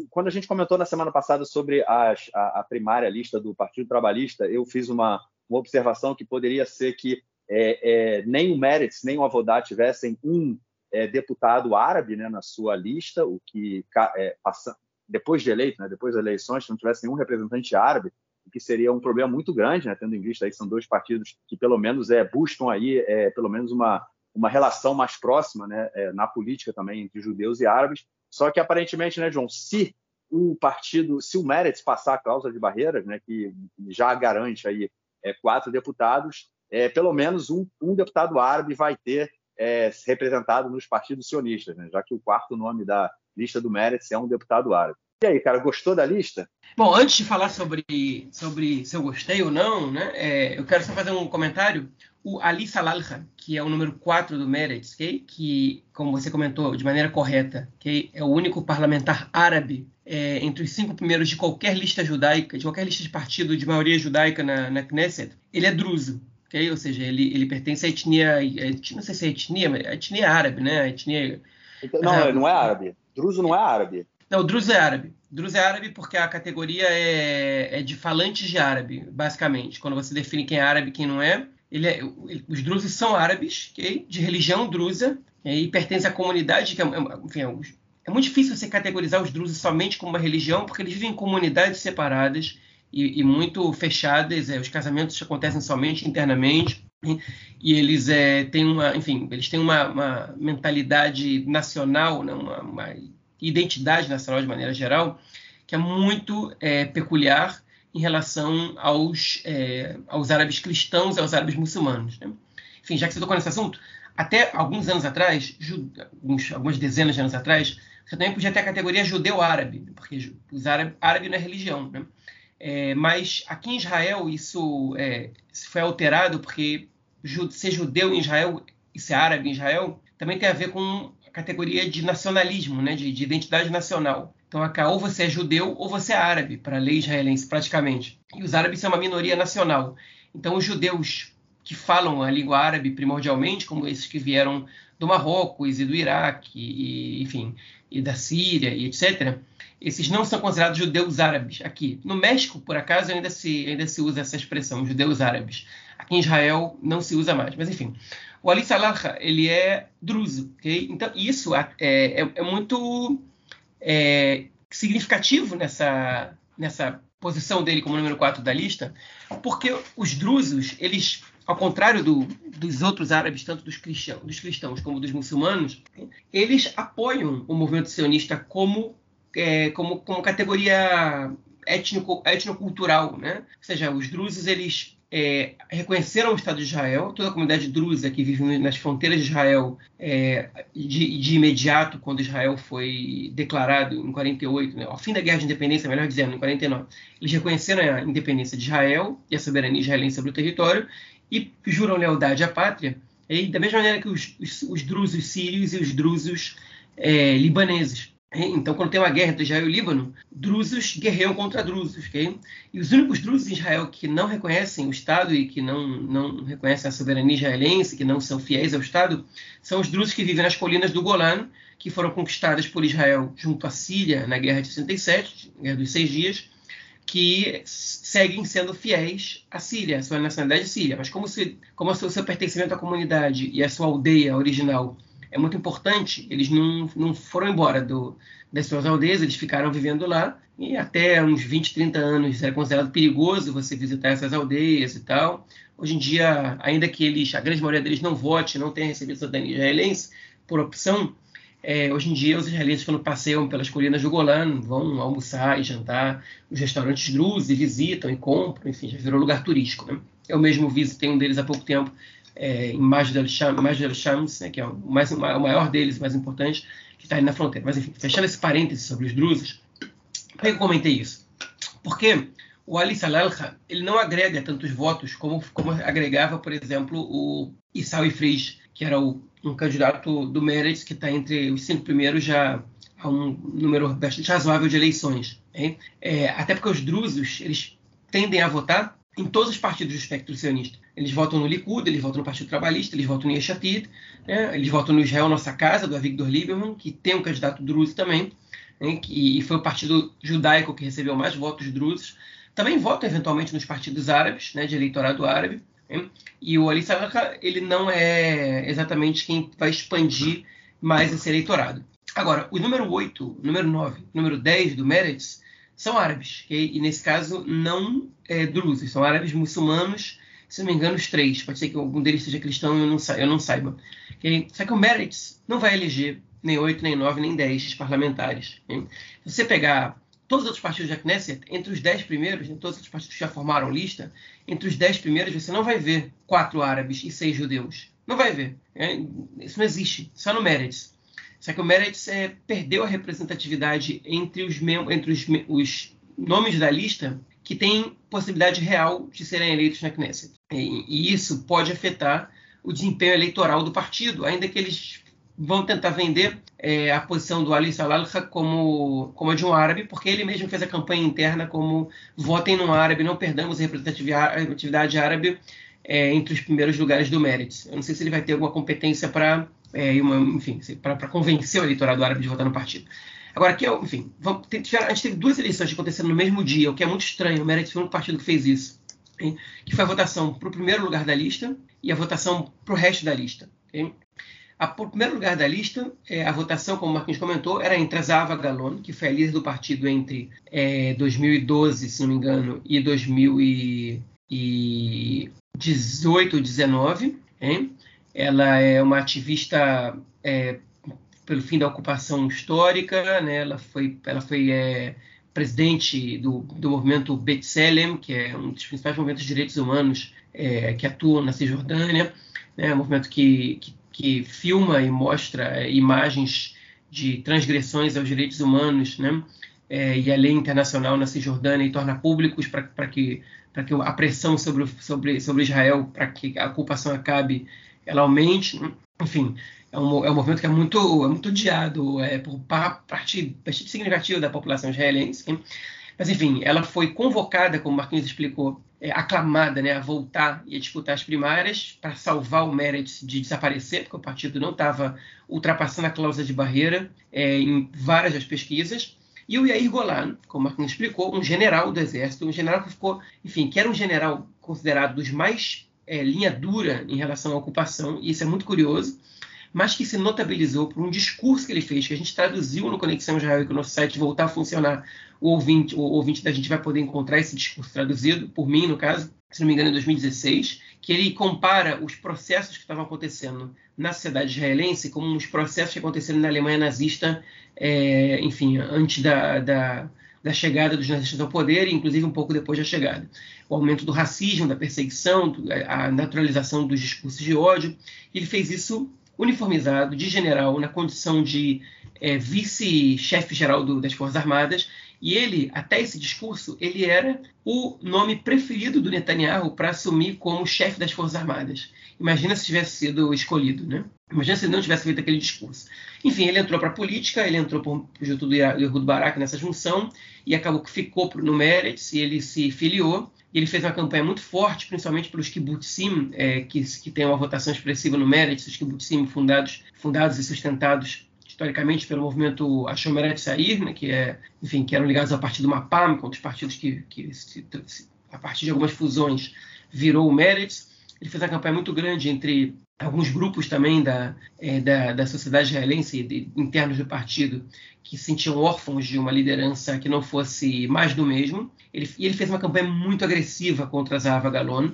quando a gente comentou na semana passada sobre as, a, a, primária lista do Partido Trabalhista, eu fiz uma, uma observação que poderia ser que é, é, nem o Meretz nem o Avodá tivessem um é, deputado árabe né, na sua lista, o que é, passa, depois de eleito, né, depois das eleições, que não tivesse nenhum representante árabe, o que seria um problema muito grande, né, tendo em vista aí que são dois partidos que pelo menos é, buscam aí é, pelo menos uma, uma relação mais próxima né, é, na política também entre judeus e árabes. Só que aparentemente, né, João, se o partido, se o Meretz passar a cláusula de barreiras, né, que já garante aí é, quatro deputados, é, pelo menos um, um deputado árabe vai ter é, representado nos partidos sionistas, né, já que o quarto nome da, lista do Meretz é um deputado árabe. E aí, cara, gostou da lista? Bom, antes de falar sobre, sobre se eu gostei ou não, né, é, eu quero só fazer um comentário. O Ali Salalha, que é o número 4 do Meretz, okay? que, como você comentou de maneira correta, que é o único parlamentar árabe é, entre os cinco primeiros de qualquer lista judaica, de qualquer lista de partido de maioria judaica na, na Knesset, ele é druso. Okay? Ou seja, ele, ele pertence à etnia, não sei se é etnia, mas a etnia árabe, né? A etnia, então, não, é, não é árabe. Druso não é árabe. Não, Druso é árabe. Druso é árabe porque a categoria é, é de falantes de árabe, basicamente. Quando você define quem é árabe e quem não é, ele é os drusos são árabes, okay? de religião drusa, e pertence à comunidade que é, é enfim, é, é, muito difícil você categorizar os drusos somente como uma religião, porque eles vivem em comunidades separadas e, e muito fechadas. É, os casamentos acontecem somente internamente e eles é, têm uma, enfim, eles têm uma, uma mentalidade nacional, né, uma, uma, identidade nacional de maneira geral, que é muito é, peculiar em relação aos, é, aos árabes cristãos e aos árabes muçulmanos. Né? Enfim, já que você tocou nesse assunto, até alguns anos atrás, alguns, algumas dezenas de anos atrás, você também podia ter a categoria judeu-árabe, porque os árabe, árabe não é religião. Né? É, mas aqui em Israel isso, é, isso foi alterado porque ser judeu em Israel e ser árabe em Israel também tem a ver com a categoria de nacionalismo, né? de, de identidade nacional. Então, acá, ou você é judeu ou você é árabe, para a lei israelense, praticamente. E os árabes são uma minoria nacional. Então, os judeus que falam a língua árabe primordialmente, como esses que vieram do Marrocos e do Iraque, e, enfim, e da Síria e etc., esses não são considerados judeus árabes aqui. No México, por acaso, ainda se, ainda se usa essa expressão, judeus árabes. Aqui em Israel não se usa mais, mas enfim. O Ali Salah, ele é druso, ok? Então, isso é, é, é muito é, significativo nessa, nessa posição dele como número 4 da lista, porque os drusos, eles ao contrário do, dos outros árabes, tanto dos cristãos, dos cristãos, como dos muçulmanos, eles apoiam o movimento sionista como, é, como, como categoria étnico, etnocultural. Né? Ou seja, os drusos eles é, reconheceram o Estado de Israel, toda a comunidade drusa que vive nas fronteiras de Israel, é, de, de, imediato, quando Israel foi declarado em 48, né, ao fim da Guerra de Independência, melhor dizendo, em 49, eles reconheceram a independência de Israel e a soberania israelense sobre o território e juram lealdade à pátria, e da mesma maneira que os, os, os drusos sírios e os drusos é, libaneses. Então, quando tem uma guerra entre Israel e Líbano, drusos guerreiam contra drusos. Okay? E os únicos drusos em Israel que não reconhecem o Estado e que não, não reconhecem a soberania israelense, que não são fiéis ao Estado, são os drusos que vivem nas colinas do Golã, que foram conquistadas por Israel junto à Síria na Guerra de 67, Guerra dos Seis Dias, que seguem sendo fiéis à Síria, à sua nacionalidade síria. Mas como, se, como o seu pertencimento à comunidade e a sua aldeia original é muito importante, eles não, não foram embora do, das suas aldeias, eles ficaram vivendo lá, e até uns 20, 30 anos era considerado perigoso você visitar essas aldeias e tal. Hoje em dia, ainda que eles, a grande maioria deles não vote, não tenha recebido cidadania israelense, por opção, é, hoje em dia os israelenses quando passeiam pelas colinas do Golã vão almoçar e jantar nos restaurantes druzes visitam e compram, enfim, já virou lugar turístico. Né? Eu mesmo visitei um deles há pouco tempo, é, em Majd al-Shams, né, que é o, mais, o maior deles, o mais importante, que está ali na fronteira. Mas enfim, fechando esse parêntese sobre os drusos, por que eu comentei isso? Porque o Ali Salalha, ele não agrega tantos votos como, como agregava, por exemplo, o Issau Ifriz, que era o, um candidato do Meretz, que está entre os cinco primeiros já há um número bastante razoável de eleições. É, até porque os drusos, eles tendem a votar em todos os partidos do espectro sionista. Eles votam no Likud, eles votam no Partido Trabalhista, eles votam no Yeshatid, né? eles votam no Israel Nossa Casa, do Avigdor Lieberman, que tem um candidato druso também, né? que, e foi o partido judaico que recebeu mais votos drusos. Também votam eventualmente nos partidos árabes, né? de eleitorado árabe. Né? E o Ali Salaka, ele não é exatamente quem vai expandir mais esse eleitorado. Agora, o número 8, o número 9, o número 10 do Meretz são árabes, okay? e nesse caso não é, drusos, são árabes muçulmanos, se não me engano, os três. Pode ser que algum deles seja cristão eu não, sa eu não saiba. Okay? Só que o Meretz não vai eleger nem 8, nem 9, nem 10 parlamentares. Okay? Se você pegar todos os outros partidos da Knesset, entre os 10 primeiros, todos os partidos que já formaram lista, entre os 10 primeiros você não vai ver quatro árabes e seis judeus. Não vai ver. É, isso não existe. Só no Meretz. Só que o Meretz é, perdeu a representatividade entre, os, entre os, os, nomes da lista que têm possibilidade real de serem eleitos na Knesset. E, e, isso pode afetar o desempenho eleitoral do partido, ainda que eles vão tentar vender é, a posição do Ali Salalha como, como a de um árabe, porque ele mesmo fez a campanha interna como votem no árabe, não perdamos a representatividade árabe é, entre os primeiros lugares do Meretz. Eu não sei se ele vai ter alguma competência para é, uma, enfim, para convencer o eleitorado árabe de votar no partido. Agora, aqui, enfim, vamos, tem, a gente teve duas eleições acontecendo no mesmo dia, o que é muito estranho. O Meretz foi um partido que fez isso, hein? que foi a votação para o primeiro lugar da lista e a votação para o resto da lista. Okay? O primeiro lugar da lista, é, a votação, como o Marquinhos comentou, era entre a Zava Galon, que foi a líder do partido entre é, 2012, se não me engano, e 2018 ou 2019. Hein? Ela é uma ativista é, pelo fim da ocupação histórica, né? ela foi, ela foi é, presidente do, do movimento B'Tselem, que é um dos principais movimentos de direitos humanos é, que atuam na Cisjordânia, né, um movimento que, que, que filma e mostra é, imagens de transgressões aos direitos humanos né, é, e a lei internacional na Cisjordânia e torna públicos para que, que a pressão sobre, sobre, sobre Israel, para que a ocupação acabe, ela aumente. Enfim, é um, é um movimento que é muito, é muito odiado é, por parte bastante significativa da população israelense. Mas, enfim, ela foi convocada, como Marquinhos explicou, é, aclamada né, a voltar e a disputar as primárias para salvar o Meretz de desaparecer, porque o partido não estava ultrapassando a cláusula de barreira é, em várias das pesquisas. E o Yair Golan, como Marquinhos explicou, um general do exército, um general que ficou, enfim, que era um general considerado dos mais é, linha dura em relação à ocupação, e isso é muito curioso mas que se notabilizou por um discurso que ele fez, que a gente traduziu no Conexão Israel e que o nosso site voltar a funcionar, o ouvinte, o ouvinte da gente vai poder encontrar esse discurso traduzido, por mim, no caso, se não me engano, em 2016, que ele compara os processos que estavam acontecendo na sociedade israelense como os processos que aconteceram na Alemanha nazista, é, enfim, antes da, da, da, chegada dos nazistas ao poder, inclusive um pouco depois da chegada. O aumento do racismo, da perseguição, a naturalização dos discursos de ódio. Ele fez isso uniformizado de general na condição de é, vice-chefe-geral das Forças Armadas, e ele, até esse discurso, ele era o nome preferido do Netanyahu para assumir como chefe das Forças Armadas. Imagina se tivesse sido escolhido, né? Imagina se ele não tivesse feito aquele discurso. Enfim, ele entrou para a política, ele entrou por, junto do Ehud Barak nessa junção, e acabou que ficou no Meretz, e ele se filiou, ele fez uma campanha muito forte, principalmente pelos kibbutzim, é, que, que tem uma votação expressiva no Meretz, os kibbutzim fundados, fundados e sustentados historicamente pelo movimento Ashomeret Sair, né, que é, enfim, que eram ligados ao partido Mapam, com os partidos que, que se, a partir de algumas fusões virou o Meretz. Ele fez uma campanha muito grande entre alguns grupos também da, é, da, da, sociedade israelense, de, internos do partido, que se sentiam órfãos de uma liderança que não fosse mais do mesmo. Ele, e ele fez uma campanha muito agressiva contra a Zahava Galon,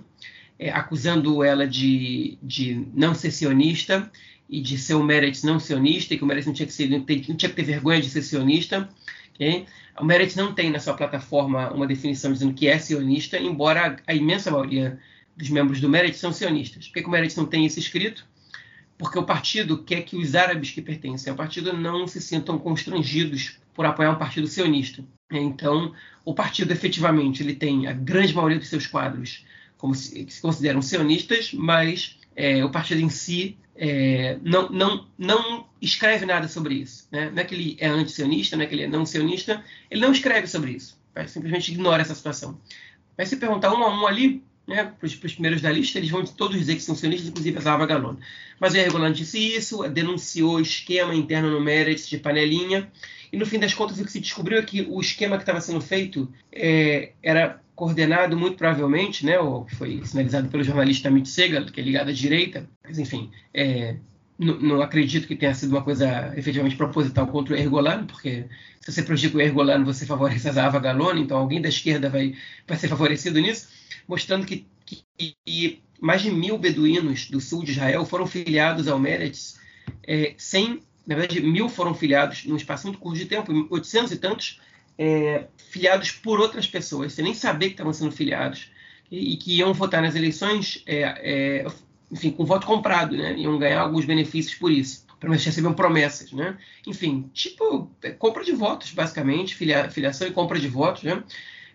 é, acusando ela de, de não ser sionista e de ser o Meretz não sionista, e que o Meretz não tinha que, ser, não, tinha que ter vergonha de ser sionista. Okay? O Meretz não tem na sua plataforma uma definição dizendo que é sionista, embora a, a imensa maioria dos membros do Meretz são sionistas. Por que, que o Meretz não tem isso escrito? Porque o partido quer que os árabes que pertencem ao partido não se sintam constrangidos por apoiar um partido sionista. Então, o partido efetivamente ele tem a grande maioria dos seus quadros como se, que se consideram sionistas, mas é, o partido em si é, não, não, não escreve nada sobre isso. Né? Não é que ele é anti-sionista, não é que ele é não sionista, ele não escreve sobre isso. Simplesmente ignora essa situação. Vai se perguntar um a um ali, né, para os primeiros da lista, eles vão todos dizer que são sionistas, inclusive a Zava Galon. Mas o Ergolan disse isso, denunciou o esquema interno no Meretz de panelinha, e no fim das contas o que se descobriu é que o esquema que estava sendo feito é, era coordenado muito provavelmente, né, ou foi sinalizado pelo jornalista Amit Segal, que é ligado à direita, mas enfim, é, não, acredito que tenha sido uma coisa efetivamente proposital contra o Ergolano, porque se você prejudica o Ergolano, você favorece a Zava Galone, então alguém da esquerda vai, vai ser favorecido nisso mostrando que, que, mais de mil beduínos do sul de Israel foram filiados ao Meretz, é, sem, na verdade, mil foram filiados num espaço muito curto de tempo, 800 e tantos é, filiados por outras pessoas, sem nem saber que estavam sendo filiados, e, e que iam votar nas eleições, é, é enfim, com voto comprado, né? iam ganhar alguns benefícios por isso. Menos recebiam promessas, né? Enfim, tipo, é, compra de votos, basicamente, filia, filiação e compra de votos, né?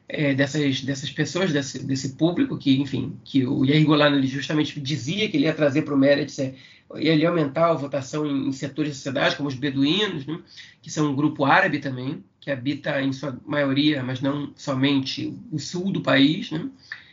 É, dessas, dessas pessoas, desse, desse, público, que, enfim, que o Yair justamente dizia que ele ia trazer para o Meretz, é, ele aumentar a votação em, em, setores da sociedade, como os beduínos, né, que são um grupo árabe também, que habita em sua maioria, mas não somente, o sul do país, né,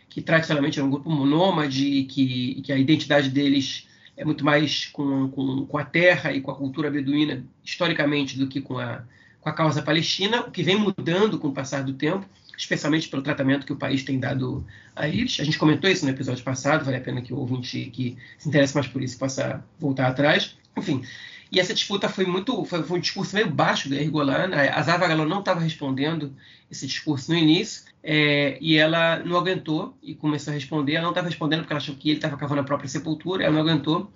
que tradicionalmente é um grupo nômade e que, que a identidade deles é muito mais com, com, com a terra e com a cultura beduína, historicamente, do que com a, com a causa palestina, o que vem mudando com o passar do tempo especialmente pelo tratamento que o país tem dado a eles. A gente comentou isso no episódio passado, vale a pena que o ouvinte que se interessa mais por isso possa voltar atrás. Enfim, e essa disputa foi muito, foi, foi um discurso meio baixo da Ergolan. A Zava Galon não estava respondendo esse discurso no início, é, e ela não aguentou e começou a responder. Ela não estava respondendo porque ela achou que ele estava cavando a própria sepultura, ela não aguentou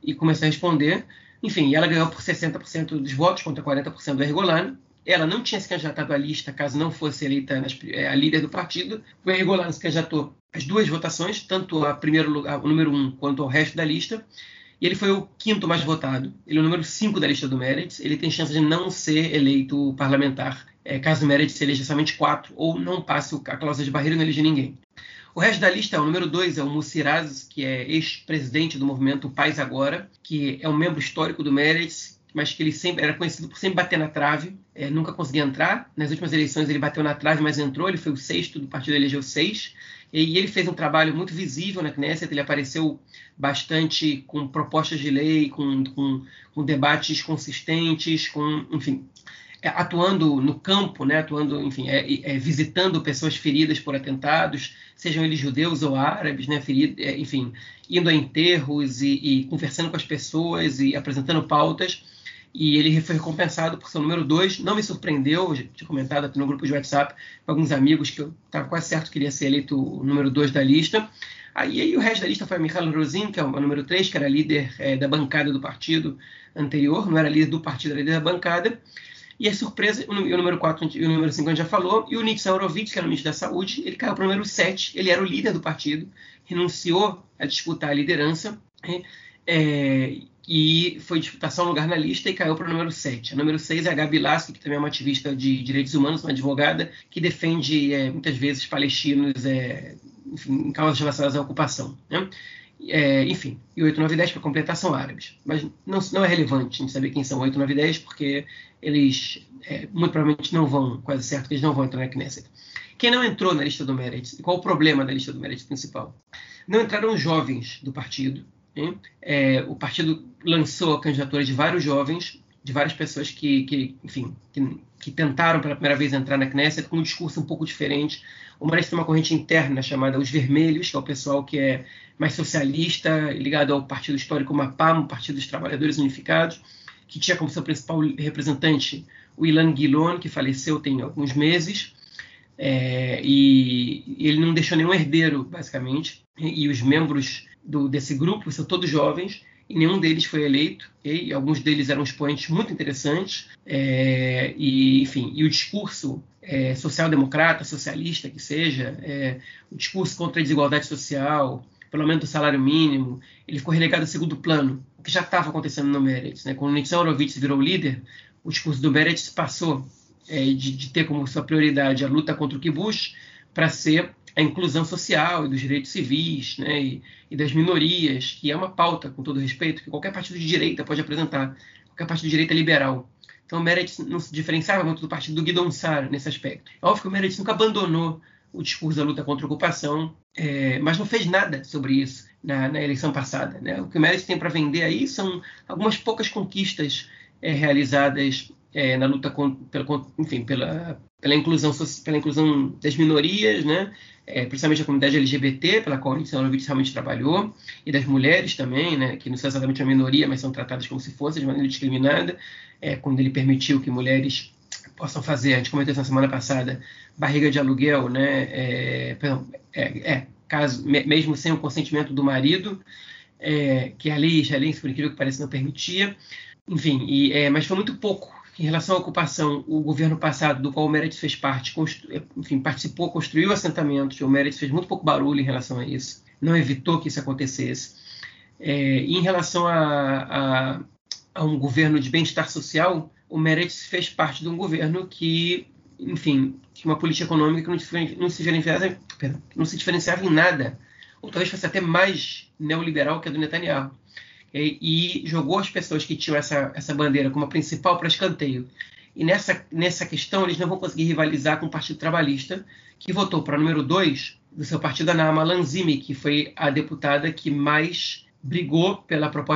e começou a responder. Enfim, ela ganhou por 60% dos votos contra 40% do Ergolan ela não tinha se candidatado à lista caso não fosse eleita nas, é, a líder do partido. O Henry Golan se candidatou às duas votações, tanto a primeiro lugar, o número um, quanto ao resto da lista. E ele foi o quinto mais votado. Ele é o número 5 da lista do Meredith. Ele tem chance de não ser eleito parlamentar, é, caso o Meredith eleja somente quatro, ou não passe a cláusula de barreira e não eleja ninguém. O resto da lista, o número 2 é o Musiraz, que é ex-presidente do movimento Paz Agora, que é um membro histórico do Meredith, mas que ele sempre era conhecido por sempre bater na trave, é, nunca conseguia entrar. Nas últimas eleições ele bateu na trave, mas entrou. Ele foi o sexto do partido, elegeu seis. E ele fez um trabalho muito visível na Knesset, ele apareceu bastante com propostas de lei, com, com, com debates consistentes, com, enfim, é, atuando no campo, né, atuando, enfim, é, é, visitando pessoas feridas por atentados, sejam eles judeus ou árabes, né, ferido, é, enfim, indo a enterros e, e, conversando com as pessoas e apresentando pautas. E ele foi recompensado por seu número 2. Não me surpreendeu, tinha comentado aqui no grupo de WhatsApp com alguns amigos que eu estava quase certo que iria ser eleito o número 2 da lista. Aí, aí, o resto da lista foi a Michael Rosin, que é o número 3, que era líder é, da bancada do partido anterior, não era líder do partido, era líder da bancada. E a surpresa, o número 4 e o número 5 a gente já falou, e o Nixon Horowitz, que era o ministro da Saúde, ele caiu para o número 7, ele era o líder do partido, renunciou a disputar a liderança, né? é, e foi disputar só um lugar na lista e caiu para o número 7. A número 6 é a Gabi Lasky, que também é uma ativista de direitos humanos, uma advogada, que defende é, muitas vezes palestinos é, enfim, em causas relacionadas à ocupação. Né? É, enfim, e 8, 9 e 10 para completar são árabes. Mas não, não, é relevante a gente saber quem são 8, 9 e 10, porque eles é, muito provavelmente não vão, quase certo que eles não vão entrar na Knesset. Quem não entrou na lista do Meredith? Qual o problema da lista do Meredith principal? Não entraram jovens do partido. É, o partido lançou a candidatura de vários jovens, de várias pessoas que, que enfim, que, que, tentaram pela primeira vez entrar na Knesset com um discurso um pouco diferente. O Meredith tem uma corrente interna chamada Os Vermelhos, que é o pessoal que é mais socialista, ligado ao partido histórico MAPAM, Partido dos Trabalhadores Unificados, que tinha como seu principal representante o Ilan Guilon, que faleceu tem alguns meses, é, e ele não deixou nenhum herdeiro, basicamente, e os membros do, desse grupo são todos jovens, e nenhum deles foi eleito, e alguns deles eram expoentes muito interessantes, é, e enfim, e o discurso é, social-democrata, socialista que seja, é, o discurso contra a desigualdade social, pelo aumento do salário mínimo, ele ficou relegado a segundo plano, o que já estava acontecendo no Meretz. Né? Quando Nixon Horowitz virou líder, o discurso do Meretz passou é, de, de, ter como sua prioridade a luta contra o kibush para ser a inclusão social e dos direitos civis né? e, e, das minorias, que é uma pauta, com todo respeito, que qualquer partido de direita pode apresentar, qualquer partido de direita liberal. Então o Meretz não se diferenciava muito do partido do Guidon Sar nesse aspecto. É óbvio que o Meretz nunca abandonou o discurso da luta contra a ocupação, é, mas não fez nada sobre isso na, na eleição passada. Né? O que o Meredith tem para vender aí são algumas poucas conquistas é, realizadas é, na luta com, pela, enfim, pela, pela, inclusão, pela inclusão das minorias, né? É, principalmente a comunidade LGBT, pela qual o Horowitz realmente trabalhou, e das mulheres também, né? que não são exatamente uma minoria, mas são tratadas como se fossem de maneira discriminada, é, quando ele permitiu que mulheres possam fazer, a gente comentou isso na semana passada, barriga de aluguel, né? É, perdão, é, é, caso, mesmo sem o consentimento do marido, é, que a lei por incrível que pareça, não permitia. Enfim, e, é, mas foi muito pouco em relação à ocupação. O governo passado, do qual o Meredith fez parte, enfim, participou, construiu assentamentos. O Meredith fez muito pouco barulho em relação a isso, não evitou que isso acontecesse. É, em relação a, a, a um governo de bem-estar social, o Meredith fez parte de um governo que, enfim, tinha uma política econômica que não, se diferenciava, não se diferenciava em nada, ou talvez fosse até mais neoliberal que a do Netanyahu. E, e jogou as pessoas que tinham essa, essa bandeira como a principal para escanteio. E nessa, nessa questão, eles não vão conseguir rivalizar com o Partido Trabalhista, que votou para número 2 do seu partido, a Naama Lanzimi, que foi a deputada que mais brigou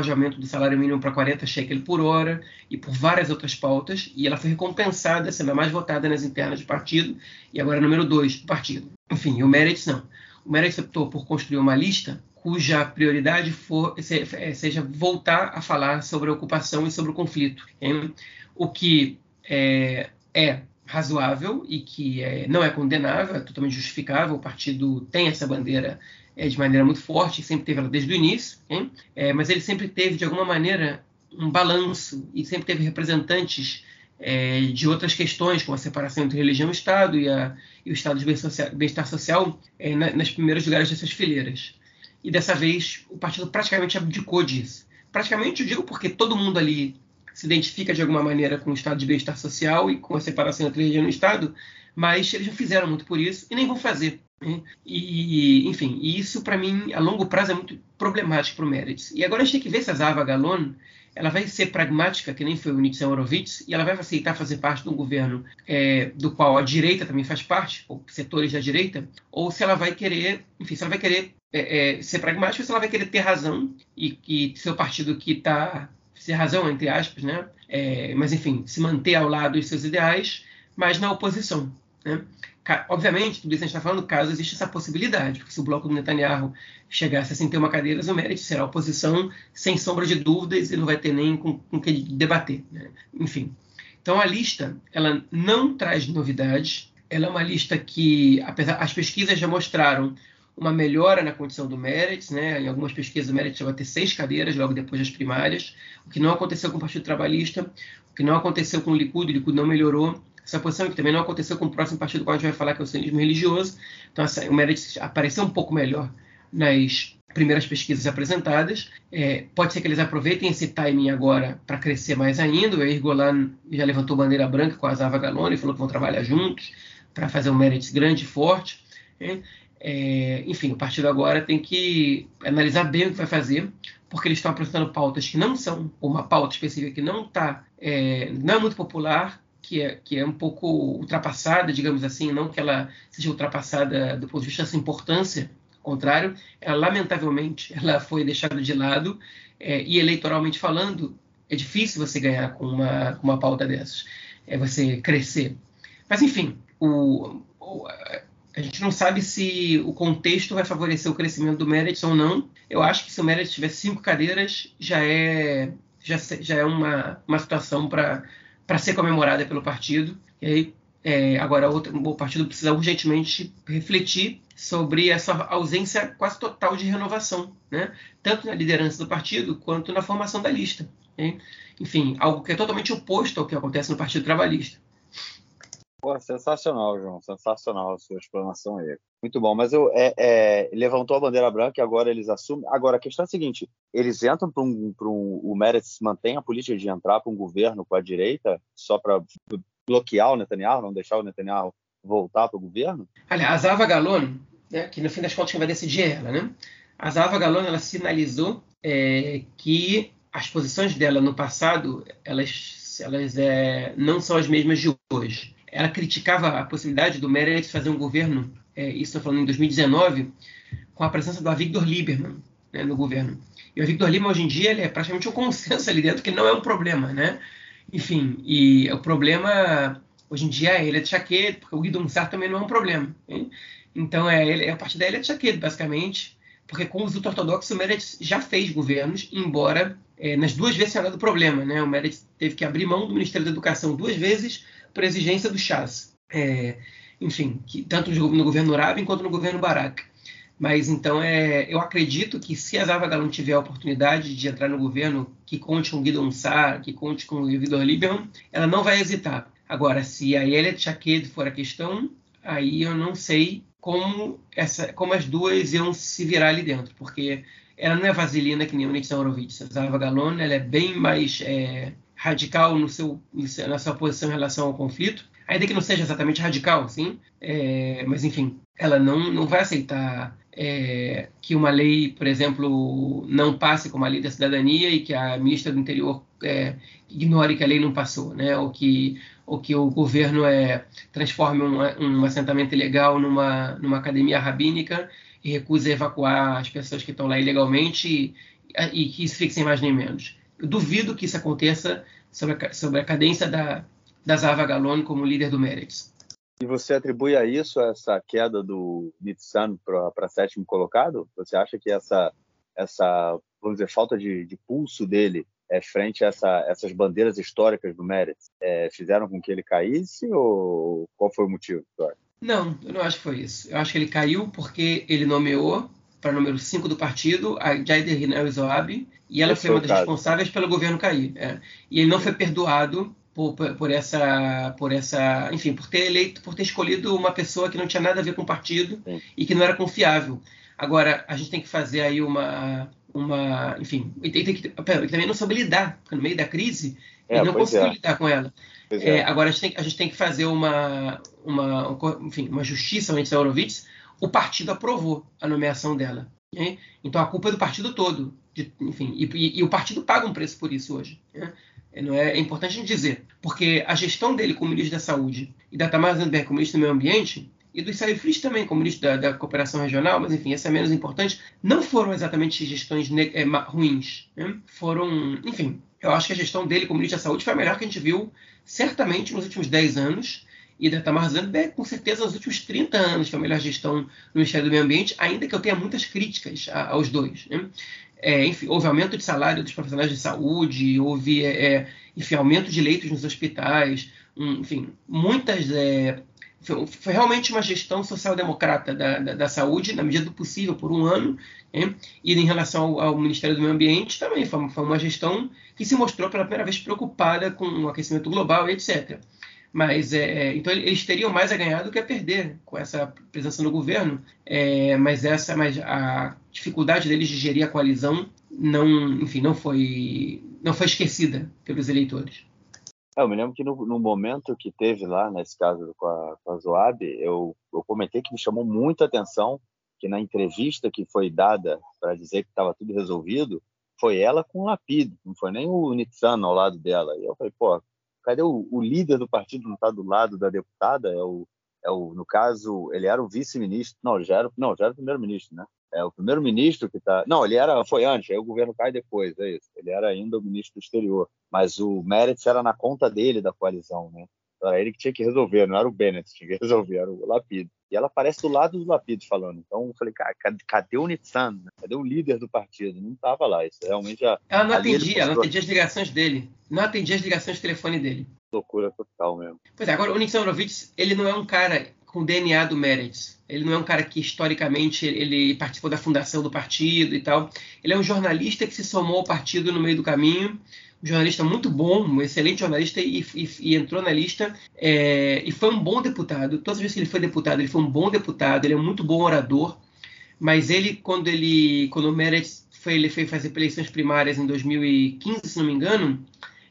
de aumento do salário mínimo para 40 shekel por hora e por várias outras pautas, e ela foi recompensada, sendo a mais votada nas internas do partido, e agora é número 2 do partido. Enfim, o Meretz não. O Meretz optou por construir uma lista cuja prioridade for, é, seja voltar a falar sobre a ocupação e sobre o conflito. Hein? O que é, é razoável e que é, não é condenável, é totalmente justificável. O partido tem essa bandeira é, de maneira muito forte, sempre teve ela desde o início, é, mas ele sempre teve, de alguma maneira, um balanço e sempre teve representantes é, de outras questões, como a separação entre religião e Estado e, a, e o Estado de bem-estar social, é, na, nas primeiros lugares dessas fileiras. E dessa vez o partido praticamente abdicou disso. Praticamente eu digo porque todo mundo ali se identifica de alguma maneira com o Estado de bem-estar social e com a separação entre religião e Estado, mas eles não fizeram muito por isso e nem vão fazer. Né? E, enfim, isso para mim a longo prazo é muito problemático para o Meretz. E agora a gente tem que ver se a Zava Galon ela vai ser pragmática, que nem foi o Nitsan Horowitz, e ela vai aceitar fazer parte de um governo é, do qual a direita também faz parte, ou setores da direita, ou se ela vai querer, enfim, se ela vai querer é, é, ser pragmática, ou se ela vai querer ter razão e, e seu partido que está ser razão entre aspas, né? É, mas enfim, se manter ao lado dos seus ideais, mas na oposição. Né? Obviamente, tudo isso a gente está falando caso exista essa possibilidade, porque se o bloco do Netanyahu chegasse a 61 cadeiras, o mérito será a oposição, sem sombra de dúvidas, e não vai ter nem com o que debater. Né? Enfim. Então a lista ela não traz novidades, ela é uma lista que, apesar as pesquisas já mostraram uma melhora na condição do Meretz, né? Em algumas pesquisas o Meretz já vai ter seis cadeiras logo depois das primárias, o que não aconteceu com o Partido Trabalhista, o que não aconteceu com o Likud, o Likud não melhorou, essa posição que também não aconteceu com o próximo partido que a gente vai falar, que é o sionismo religioso. Então, essa, o Meredith apareceu um pouco melhor nas primeiras pesquisas apresentadas. É, pode ser que eles aproveitem esse timing agora para crescer mais ainda. O Eir Golan já levantou bandeira branca com a Zava Galone, falou que vão trabalhar juntos para fazer um Meredith grande e forte. Né? É, enfim, o partido agora tem que analisar bem o que vai fazer, porque eles estão apresentando pautas que não são, uma pauta específica que não está, é, não é muito popular, que é, que é um pouco ultrapassada, digamos assim, não que ela seja ultrapassada do ponto de vista dessa importância, ao contrário, ela, lamentavelmente, ela foi deixada de lado, é, e eleitoralmente falando, é difícil você ganhar com uma, com uma pauta dessas, é você crescer. Mas, enfim, o, o, a gente não sabe se o contexto vai favorecer o crescimento do Meredith ou não. Eu acho que se o Meredith tiver cinco cadeiras, já é, já, já é uma, uma situação para ser comemorada pelo partido. E aí, é, agora o partido precisa urgentemente refletir sobre essa ausência quase total de renovação, né? tanto na liderança do partido quanto na formação da lista. Enfim, algo que é totalmente oposto ao que acontece no Partido Trabalhista. Pô, sensacional, João. Sensacional a sua explanação aí. Muito bom. Mas eu é, é, levantou a bandeira branca e agora eles assumem. Agora, a questão é a seguinte: eles entram para um, um. O Meretz mantém a política de entrar para um governo com a direita só para bloquear o Netanyahu, não deixar o Netanyahu voltar para o governo? Aliás, a Zava Galon, né, que no fim das contas quem vai decidir é ela, né? A Zava Galon ela sinalizou é, que as posições dela no passado elas, elas é, não são as mesmas de hoje ela criticava a possibilidade do Meretz fazer um governo, é, isso estou falando em 2019, com a presença do Avigdor Lieberman né, no governo. E o Avigdor Lieberman, hoje em dia, ele é praticamente um consenso ali dentro, que não é um problema, né? Enfim, e o problema, hoje em dia, é ele é de Chaquet, porque o Guido Mussar também não é um problema. Hein? Então, é, ele, é a partir daí ele é de basicamente, porque com os ortodoxos o Meretz já fez governos, embora é, nas duas vezes tenha dado problema, né? O Meretz teve que abrir mão do Ministério da Educação duas vezes por exigência do Chas. É, enfim, que, tanto no governo Rabin quanto no governo Barak. Mas então é, eu acredito que se a Zava Galão tiver a oportunidade de entrar no governo que conte com Guido Sar, que conte com o Vitor Lieberman, ela não vai hesitar. Agora, se a Elia Chaked for a questão, aí eu não sei como, essa, como as duas iam se virar ali dentro, porque ela não é vaselina que nem o Nixon Horowitz. A Zava Galon ela é bem mais é, radical no seu, na sua posição em relação ao conflito, ainda que não seja exatamente radical, sim, é, mas enfim, ela não, não vai aceitar é, que uma lei, por exemplo, não passe como a lei da cidadania e que a ministra do Interior é, ignore que a lei não passou, né? ou, que, ou que o governo é, transforme um, um assentamento ilegal numa, numa academia rabínica e recuse evacuar as pessoas que estão lá ilegalmente e, e que isso fique sem mais nem menos. Eu duvido que isso aconteça sobre a, sobre a cadência da, da Zava Galone como líder do Meretz. E você atribui a isso essa queda do Nitsan para sétimo colocado? Você acha que essa, essa vamos dizer, falta de, de pulso dele é, frente a essa, essas bandeiras históricas do Meretz é, fizeram com que ele caísse ou qual foi o motivo? Não, eu não acho que foi isso. Eu acho que ele caiu porque ele nomeou para número 5 do partido, a Jaider Hinel Zoab, e ela Esse foi uma das responsáveis pelo governo cair. É. E ele não foi perdoado por, por, essa, por essa, enfim, por ter eleito, por ter escolhido uma pessoa que não tinha nada a ver com o partido Sim. e que não era confiável. Agora, a gente tem que fazer aí uma, uma enfim, e tem, tem que, também não soube lidar, porque no meio da crise é, ele não conseguiu é. lidar com ela. É, é. agora a gente, tem, a gente, tem, que fazer uma, uma, enfim, uma justiça antes da Horowitz. O partido aprovou a nomeação dela. Né? Então a culpa é do partido todo. De, enfim, e, e, e, o partido paga um preço por isso hoje. Né? É, não é, é, importante a gente dizer, porque a gestão dele como ministro da Saúde e da Tamara Zandberg como ministro do Meio Ambiente e do Israel Fritz também como ministro da, da, Cooperação Regional, mas enfim, essa é menos importante, não foram exatamente gestões é, ruins. Né? Foram, enfim, eu acho que a gestão dele como ministro da Saúde foi a melhor que a gente viu, certamente, nos últimos 10 anos, e da Tamar Zandberg, com certeza, nos últimos 30 anos foi a melhor gestão no Ministério do Meio Ambiente, ainda que eu tenha muitas críticas a, aos dois. Né? É, enfim, houve aumento de salário dos profissionais de saúde, houve é, é enfim, aumento de leitos nos hospitais, um, enfim, muitas. É, foi, foi, realmente uma gestão social-democrata da, da, da, saúde, na medida do possível, por um ano. Né? E em relação ao, ao, Ministério do Meio Ambiente, também foi, foi, uma gestão que se mostrou pela primeira vez preocupada com o aquecimento global etc. Mas é, é, então eles teriam mais a ganhar do que a perder com essa presença no governo. É, mas essa, mas a dificuldade deles de gerir a coalizão não, enfim, não foi, não foi esquecida pelos eleitores. É, eu me lembro que no, no, momento que teve lá, nesse caso com a, com a Zoab, eu, eu comentei que me chamou muito a atenção que na entrevista que foi dada para dizer que estava tudo resolvido, foi ela com o Lapido, não foi nem o Nitsano ao lado dela. E eu falei, pô, cadê o, o líder do partido não está do lado da deputada? É o, é o, no caso, ele era o vice-ministro, não, já era, não, já era o primeiro-ministro, né? É o primeiro-ministro que está. Não, ele era, foi antes, aí o governo cai depois, é isso. Ele era ainda o ministro do exterior, mas o Meretz era na conta dele da coalizão, né? Era ele que tinha que resolver, não era o Bennett que tinha que resolver, era o Lapido. E ela aparece do lado do Lapido falando. Então eu falei, cara, cadê o Nitsan? Cadê o líder do partido? Não estava lá. Isso realmente já. Ela não atendia, ela não atendia as ligações dele. Não atendia as ligações de telefone dele. Loucura total mesmo. Pois é, agora o Nitsan Horowitz, ele não é um cara com DNA do Meretz. Ele não é um cara que historicamente ele participou da fundação do partido e tal. Ele é um jornalista que se somou ao partido no meio do caminho um jornalista muito bom, um excelente jornalista, e, e, e entrou na lista é, e foi um bom deputado. Todas as vezes que ele foi deputado, ele foi um bom deputado, ele é um muito bom orador, mas ele, quando ele, quando o Meretz foi, ele foi fazer eleições primárias em 2015, se não me engano,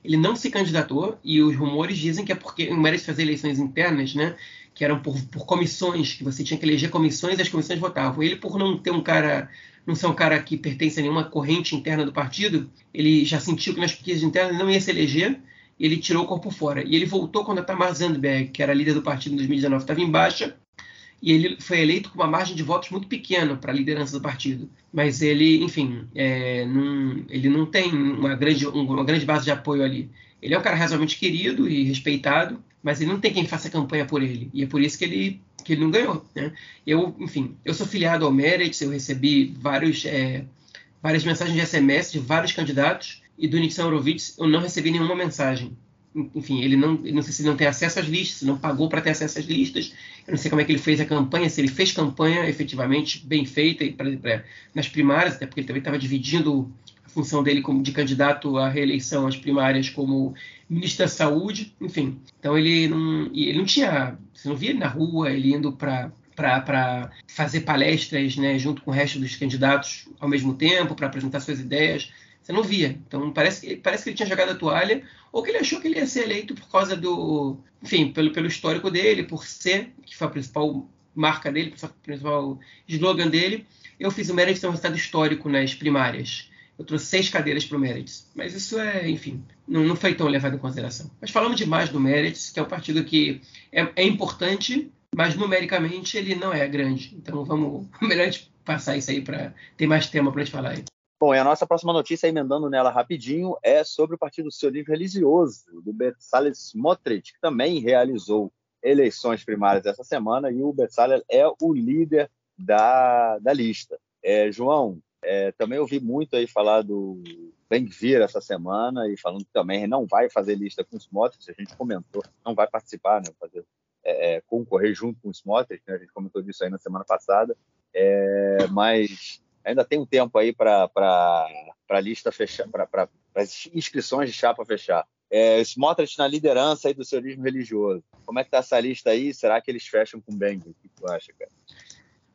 ele não se candidatou, e os rumores dizem que é porque o Meretz fazia eleições internas, né, que eram por, por comissões, que você tinha que eleger comissões e as comissões votavam. Ele, por não ter um cara não ser um cara que pertence a nenhuma corrente interna do partido, ele já sentiu que nas pesquisas internas não ia se eleger, ele tirou o corpo fora. E ele voltou quando a Tamar Zandberg, que era líder do partido em 2019, estava em baixa, e ele foi eleito com uma margem de votos muito pequena para a liderança do partido. Mas ele, enfim, é, não, ele não tem uma grande, uma grande base de apoio ali. Ele é um cara razoavelmente querido e respeitado, mas ele não tem quem faça campanha por ele. E é por isso que ele que ele não ganhou. Né? Eu, enfim, eu sou filiado ao Merit, eu recebi vários, é, várias mensagens de SMS de vários candidatos, e do Nixon Horowitz eu não recebi nenhuma mensagem. Enfim, ele não, não sei se não tem acesso às listas, se não pagou para ter acesso às listas. Eu não sei como é que ele fez a campanha, se ele fez campanha efetivamente bem feita pra, pra, nas primárias, até porque ele também estava dividindo a função dele como de candidato à reeleição às primárias como ministro da Saúde, enfim. Então ele não, ele não tinha, você não via ele na rua, ele indo para para fazer palestras né, junto com o resto dos candidatos ao mesmo tempo, para apresentar suas ideias. Você não via. Então parece, parece que ele tinha jogado a toalha, ou que ele achou que ele ia ser eleito por causa do. Enfim, pelo, pelo histórico dele, por ser, que foi a principal marca dele, o principal slogan dele. Eu fiz o de ter um resultado histórico nas primárias. Eu trouxe seis cadeiras para o Meredith. Mas isso é, enfim, não, não, foi tão levado em consideração. Mas falamos demais do Meredith, que é um partido que é, é, importante, mas numericamente ele não é grande. Então vamos, melhor a gente passar isso aí para ter mais tema para a gente falar aí. Bom, e a nossa próxima notícia, emendando nela rapidinho, é sobre o Partido Sionismo Religioso, do Bezalel Smotrich, que também realizou eleições primárias essa semana, e o Bezalel é o líder da, da lista. É, João, é, também ouvi muito aí falar do Ben-Gvir essa semana e falando que também não vai fazer lista com os Smotrich, a gente comentou, não vai participar, né, fazer, é, é concorrer junto com os Smotrich, né, a gente comentou disso aí na semana passada, é, mas ainda tem um tempo aí para a lista fechar, para as inscrições de chapa fechar. É, Smotrich na liderança aí do sionismo religioso. Como é que tá essa lista aí? Será que eles fecham com Bang? O que tu acha, cara?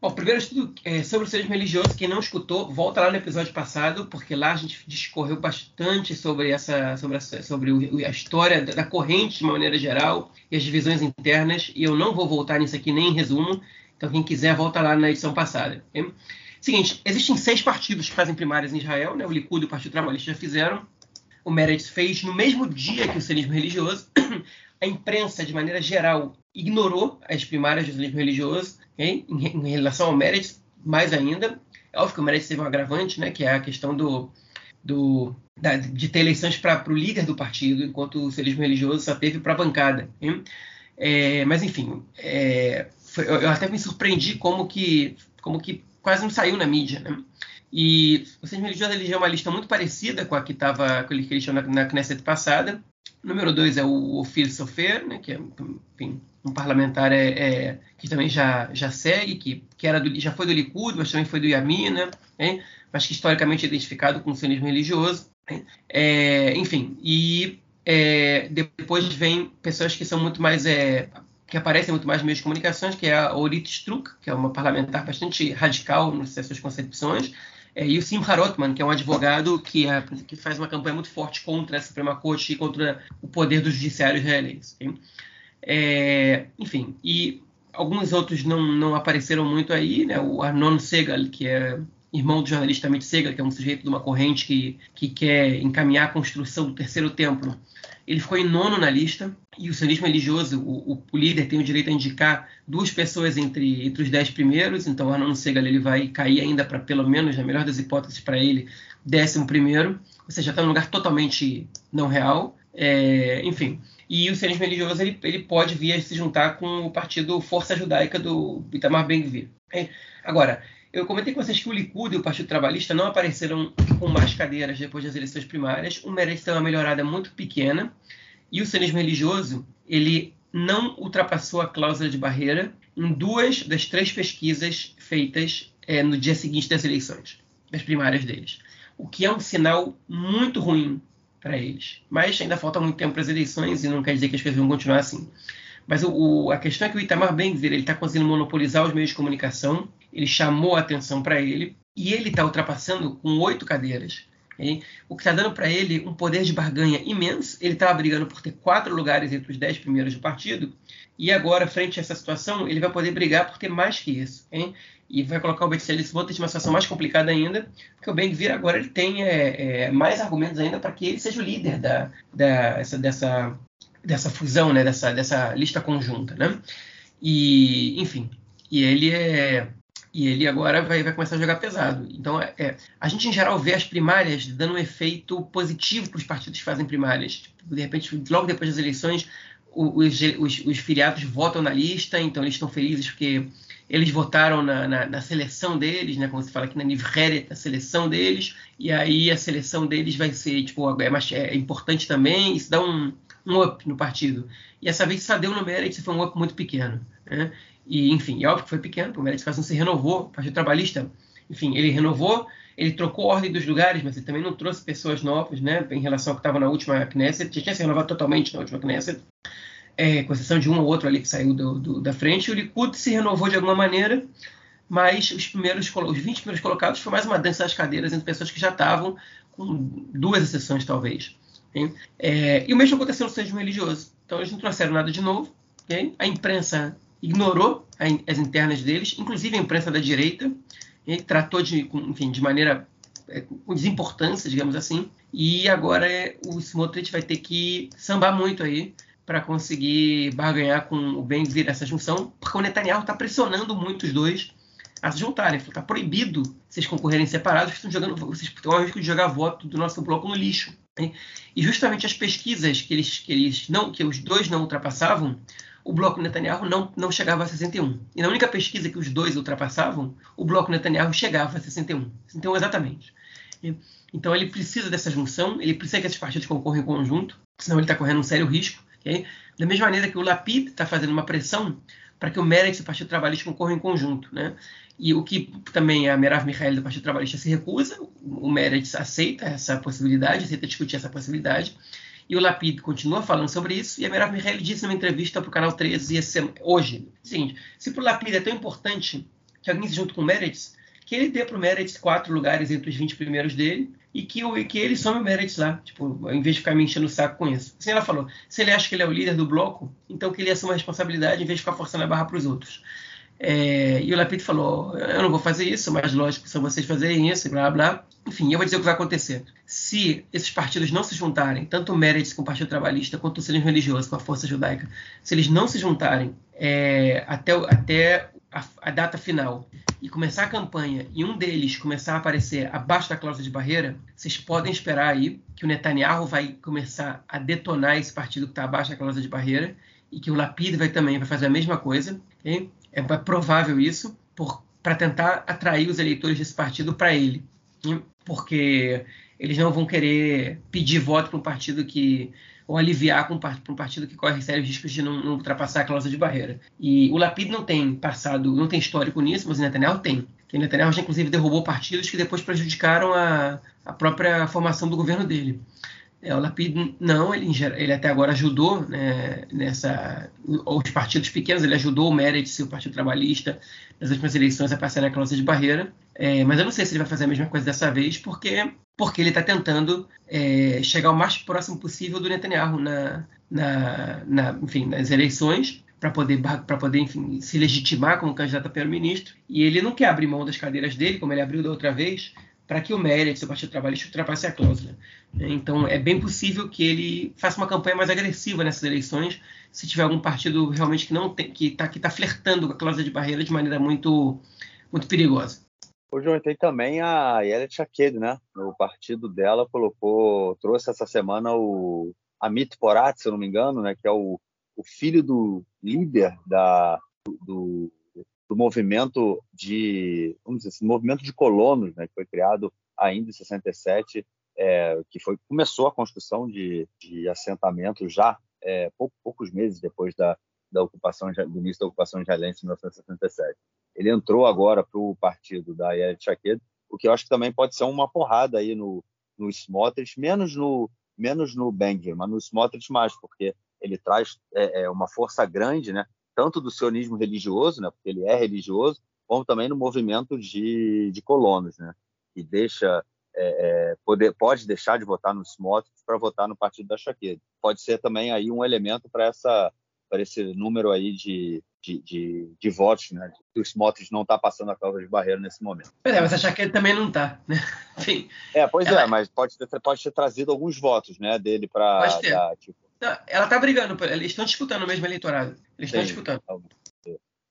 Bom, primeiro de tudo, é, sobre o sionismo religioso, quem não escutou, volta lá no episódio passado, porque lá a gente discorreu bastante sobre essa, sobre, sobre o, a história da corrente de uma maneira geral e as divisões internas, e eu não vou voltar nisso aqui nem em resumo, então quem quiser volta lá na edição passada. Okay? Seguinte, existem seis partidos que fazem primárias em Israel, né? o Likud e o Partido Trabalhista já fizeram, o Meretz fez no mesmo dia que o sionismo religioso. A imprensa, de maneira geral, ignorou as primárias do sionismo religioso okay? em, em, relação ao Meretz, mais ainda. É óbvio que o Meretz teve um agravante, né? que é a questão do, do, da, de ter eleições para o líder do partido, enquanto o sionismo religioso só teve para a bancada. É, mas, enfim, é, foi, eu até me surpreendi como que, como que quase não saiu na mídia. Né? E o Centro Religioso elegeu uma lista muito parecida com a que estava que ele tinha na, na Knesset passada. Número dois é o Ofir Sofer, né, que é enfim, um parlamentar é, é, que também já, já segue, que, que era do, já foi do Likud, mas também foi do Yamina, né, mas que historicamente é identificado com o sionismo religioso. Né, é, enfim, e é, depois vem pessoas que são muito mais é, que aparecem muito mais nos meios de comunicações, que é a Orit Struk, que é uma parlamentar bastante radical nas suas concepções, é, e o Simcha Rotman, que é um advogado que, é, que, faz uma campanha muito forte contra a Suprema Corte e contra o poder do judiciário israelense. É, enfim, e alguns outros não, não apareceram muito aí, né? O Arnon Segal, que é irmão do jornalista Amit Segal, que é um sujeito de uma corrente que, que quer encaminhar a construção do terceiro templo ele ficou em nono na lista, e o sionismo religioso, o, o, líder tem o direito a indicar duas pessoas entre, entre os dez primeiros, então Arnon Segal ele vai cair ainda para, pelo menos, na melhor das hipóteses para ele, décimo primeiro, ou seja, está num lugar totalmente não real, é, enfim. E o sionismo religioso ele, ele pode vir a se juntar com o partido Força Judaica do Itamar Ben-Gvir. É, agora, eu comentei com vocês que o Likud e o Partido Trabalhista não apareceram com mais cadeiras depois das eleições primárias. O Meretz tem uma melhorada muito pequena. E o sionismo religioso, ele não ultrapassou a cláusula de barreira em duas das três pesquisas feitas é, no dia seguinte das eleições, das primárias deles. O que é um sinal muito ruim para eles. Mas ainda falta muito tempo para as eleições e não quer dizer que as coisas vão continuar assim. Mas o, o, a questão é que o Itamar Ben-Gvir está conseguindo monopolizar os meios de comunicação, ele chamou a atenção para ele, e ele está ultrapassando com oito cadeiras. O que está dando para ele um poder de barganha imenso. Ele estava brigando por ter quatro lugares entre os dez primeiros do partido, e agora, frente a essa situação, ele vai poder brigar por ter mais que isso. E vai colocar o Betzalel em uma situação mais complicada ainda, porque o Ben-Gvir agora ele tem é, é, mais argumentos ainda para que ele seja o líder da, da, essa, dessa, dessa fusão, né, dessa, dessa lista conjunta, né? E, enfim, e ele é e ele agora vai, vai começar a jogar pesado. Então, é, é a gente em geral vê as primárias dando um efeito positivo para os partidos que fazem primárias. Tipo, de repente, logo depois das eleições, os, os, os filiados votam na lista, então eles estão felizes porque eles votaram na, na, na, seleção deles, né? Como se fala aqui na Nivret, a seleção deles, e aí a seleção deles vai ser, tipo, é, é importante também, isso dá um, um up no partido. E essa vez só deu no Meredith, foi um up muito pequeno. Né? E, enfim, é óbvio que foi pequeno, porque o Meredith quase não se renovou, o Partido Trabalhista, enfim, ele renovou, ele trocou a ordem dos lugares, mas ele também não trouxe pessoas novas, né, em relação ao que estava na última Knesset, já tinha se renovado totalmente na última Knesset, é, com exceção de um ou outro ali que saiu do, do, da frente, o Likud se renovou de alguma maneira, mas os primeiros, os 20 primeiros colocados foi mais uma dança das cadeiras entre pessoas que já estavam, com duas exceções talvez. É, e o mesmo aconteceu no sionismo religioso. Então eles não trouxeram nada de novo. Okay? A imprensa ignorou as internas deles, inclusive a imprensa da direita, e tratou de, enfim, de maneira é, com desimportância, digamos assim. E agora é, o Smotrich vai ter que sambar muito aí para conseguir barganhar com o Ben vir essa junção, porque o Netanyahu está pressionando muito os dois a se juntarem. Está proibido vocês concorrerem separados, vocês estão jogando, vocês têm o risco de jogar voto do nosso bloco no lixo. E justamente as pesquisas que eles, que eles não, que os dois não ultrapassavam, o bloco Netanyahu não, não chegava a 61. E na única pesquisa que os dois ultrapassavam, o bloco Netanyahu chegava a 61. Então, exatamente. Então, ele precisa dessa junção, ele precisa que esses partidos concorram em conjunto, senão ele está correndo um sério risco. Okay? Da mesma maneira que o Lapid está fazendo uma pressão para que o Meretz e o Partido Trabalhista concorram em conjunto. Né? E o que também a Merav Mikhail do Partido Trabalhista se recusa, o Meretz aceita essa possibilidade, aceita discutir essa possibilidade, E o Lapid continua falando sobre isso, e a Merav Mihaly disse numa entrevista para o canal 13 hoje, o seguinte, se para o Lapid é tão importante que alguém se junte com o Meretz, que ele dê para o Meretz quatro lugares entre os 20 primeiros dele, e que, e que ele some o Meretz lá, tipo, em vez de ficar me enchendo o saco com isso. Assim ela falou, se ele acha que ele é o líder do bloco, então que ele assuma a responsabilidade em vez de ficar forçando a barra para os outros. É, e o Lapid falou: Eu não vou fazer isso, mas lógico, são vocês fazerem isso, blá blá. Enfim, eu vou dizer o que vai acontecer. Se esses partidos não se juntarem, tanto o Meretz com o Partido Trabalhista quanto o Sinismo Religioso com a Força Judaica, se eles não se juntarem é, até, até a, a, data final e começar a campanha e um deles começar a aparecer abaixo da cláusula de barreira, vocês podem esperar aí que o Netanyahu vai começar a detonar esse partido que está abaixo da cláusula de barreira e que o Lapid vai também vai fazer a mesma coisa. Okay? É provável isso para tentar atrair os eleitores desse partido para ele, porque eles não vão querer pedir voto para um partido que ou aliviar para um partido que corre sérios riscos de não, não, ultrapassar a cláusula de barreira. E o Lapid não tem passado, não tem histórico nisso, mas o Netanyahu tem. O Netanyahu já inclusive derrubou partidos que depois prejudicaram a, a própria formação do governo dele. É, o Lapid não, ele, ele até agora ajudou né, nessa os partidos pequenos, ele ajudou o Meretz, o Partido Trabalhista, nas últimas eleições a passar na cláusula de barreira. É, mas eu não sei se ele vai fazer a mesma coisa dessa vez, porque porque ele está tentando é, chegar o mais próximo possível do Netanyahu na, na, na enfim, nas eleições para poder, poder enfim, se legitimar como candidato a primeiro-ministro. E ele não quer abrir mão das cadeiras dele, como ele abriu da outra vez, para que o Meretz, o Partido Trabalhista, ultrapasse a cláusula. Então, é bem possível que ele faça uma campanha mais agressiva nessas eleições, se tiver algum partido realmente que não que está que tá flertando com a cláusula de barreira de maneira muito, muito perigosa. Hoje eu tem também a Yelet Shaked, né? O partido dela colocou, trouxe essa semana o Amit Porat, se eu não me engano, né? Que é o, o filho do líder da, do, do movimento de, vamos dizer assim, movimento de colonos, né, que foi criado ainda em 67, é, que foi começou a construção de, de assentamentos já é, pouco, poucos meses depois da, da ocupação do início da ocupação israelense em 1967. Ele entrou agora para o partido da Yael Shaked, o que eu acho que também pode ser uma porrada aí no, no Smotrich, menos no menos no Bengir, mas no Smotrich mais, porque ele traz é, é uma força grande, né? tanto do sionismo religioso, né, porque ele é religioso, como também no movimento de, de colonos, né, que deixa é, é, poder, pode deixar de votar nos Smotrich para votar no partido da Chaqueda. Pode ser também aí um elemento para essa para esse número aí de, de, de, de votos, né? Que o Smotrich não está passando a causa de barreira nesse momento. Pois é, mas a Chaqueda também não está, né? Enfim. É, pois ela... é, mas pode ter, pode ter trazido alguns votos, né, dele para tipo, ela está brigando, eles estão disputando o mesmo eleitorado. Eles estão disputando.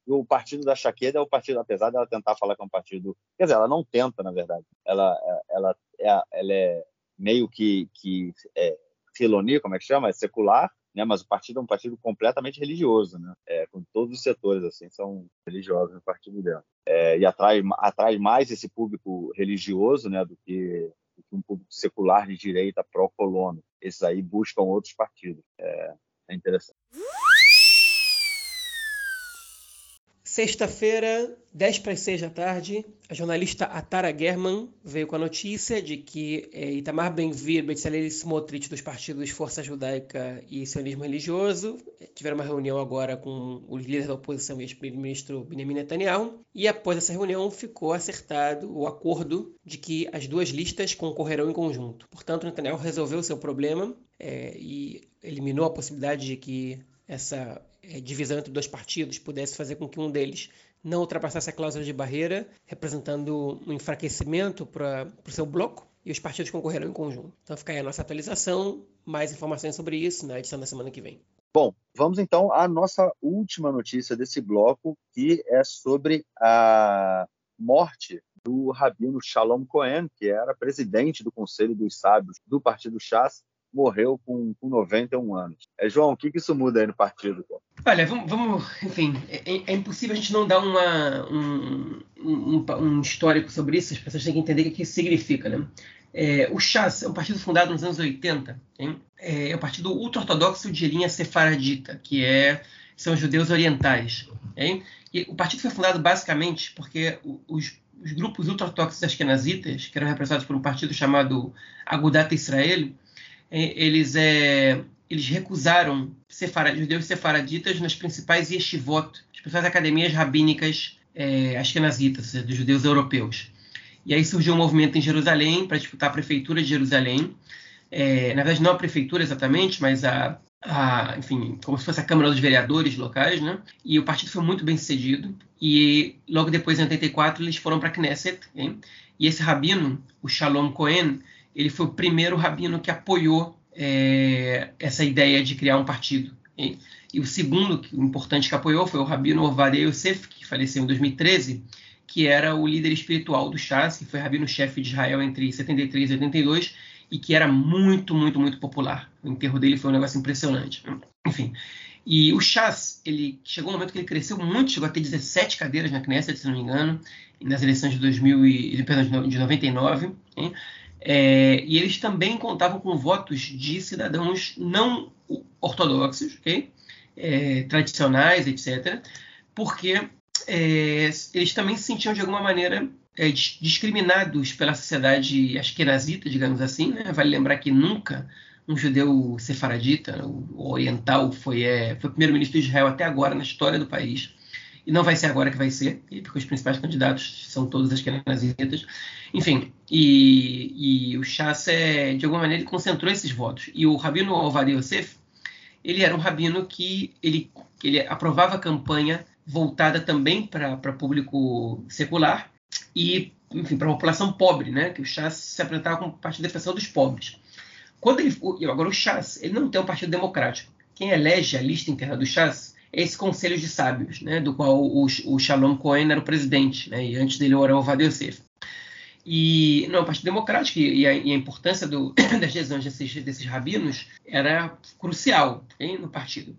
O partido da Chaqueda é o partido, apesar dela tentar falar que é um partido. Quer dizer, ela não tenta, na verdade. Ela, ela, é, ela é meio que, que é, filonia, como é que chama? É secular, né? mas o partido é um partido completamente religioso, né? É, com todos os setores assim são religiosos no partido dela. É, e atrai, atrai mais esse público religioso né? do que um público secular de direita pró-colono. Esses aí buscam outros partidos. É, é interessante. Sexta-feira, 10 para as 6 da tarde, a jornalista Atara German veio com a notícia de que é, Itamar Ben-Gvir, Betzalel Smotrich, dos partidos Força Judaica e Sionismo Religioso, é, tiveram uma reunião agora com o líder da oposição, ex-ministro Benjamin Netanyahu, e após essa reunião ficou acertado o acordo de que as duas listas concorrerão em conjunto. Portanto, Netanyahu resolveu seu problema é, e eliminou a possibilidade de que essa é, divisão entre dois partidos pudesse fazer com que um deles não ultrapassasse a cláusula de barreira, representando um enfraquecimento para o seu bloco, e os partidos concorreram em conjunto. Então fica aí a nossa atualização, mais informações sobre isso na edição da semana que vem. Bom, vamos então à nossa última notícia desse bloco, que é sobre a morte do rabino Shalom Cohen, que era presidente do Conselho dos Sábios do Partido Chas, morreu com, com 91 anos. É, João, o que, que isso muda aí no partido? Olha, vamos, vamos enfim, é, é, impossível a gente não dar uma, um, um, um, histórico sobre isso, as pessoas têm que entender o que isso significa, né? É, o Chas é um partido fundado nos anos 80, hein? é, é um partido ultra-ortodoxo de linha sefaradita, que é, são judeus orientais. Hein? E o partido foi fundado basicamente porque os, os grupos ultra-ortodoxos ashkenazitas, que eram representados por um partido chamado Agudat Israel, eles, é, eles recusaram sefarad, judeus sefaraditas nas principais yeshivot, as principais academias rabínicas é, ashkenazitas, dos judeus europeus. E aí surgiu um movimento em Jerusalém para disputar a prefeitura de Jerusalém. É, na verdade, não a prefeitura exatamente, mas a, a, enfim, como se fosse a Câmara dos Vereadores locais, né? E o partido foi muito bem sucedido. E logo depois, em 84, eles foram para a Knesset. Hein? E esse rabino, o Shalom Cohen, ele foi o primeiro rabino que apoiou é, essa ideia de criar um partido. Hein? E o segundo que, importante que apoiou foi o rabino Ovadia Yosef, que faleceu em 2013, que era o líder espiritual do Shas, que foi rabino-chefe de Israel entre 73 e 82, e que era muito, muito, muito popular. O enterro dele foi um negócio impressionante. Enfim. E o Chas, ele chegou um momento que ele cresceu muito, chegou a ter 17 cadeiras na Knesset, se não me engano, nas eleições de 2000 e, perdão, de 99. Hein? É, e eles também contavam com votos de cidadãos não ortodoxos, okay? é, tradicionais, etc., porque é, eles também se sentiam de alguma maneira é, discriminados pela sociedade askenazita, digamos assim. Né? Vale lembrar que nunca um judeu sefaradita, o oriental, foi, é, foi primeiro-ministro de Israel até agora na história do país. E não vai ser agora que vai ser, porque os principais candidatos são todos askenazitas. Enfim, e, e o Chas, é, de alguma maneira, ele concentrou esses votos. E o Rabino Ovadia Yosef, ele era um rabino que ele, ele aprovava a campanha voltada também para público secular e, enfim, para a população pobre, né? Que o Chas se apresentava como partido de defensão dos pobres. Quando ele, agora o Chas, ele não tem um partido democrático. Quem elege a lista interna do Chas esse conselho de sábios, né? Do qual o, o Shalom Cohen era o presidente, né? E antes dele o Ovadia Yosef. E não, o Partido Democrático e a, e a importância do, das decisões desses, desses, rabinos era crucial hein, no partido.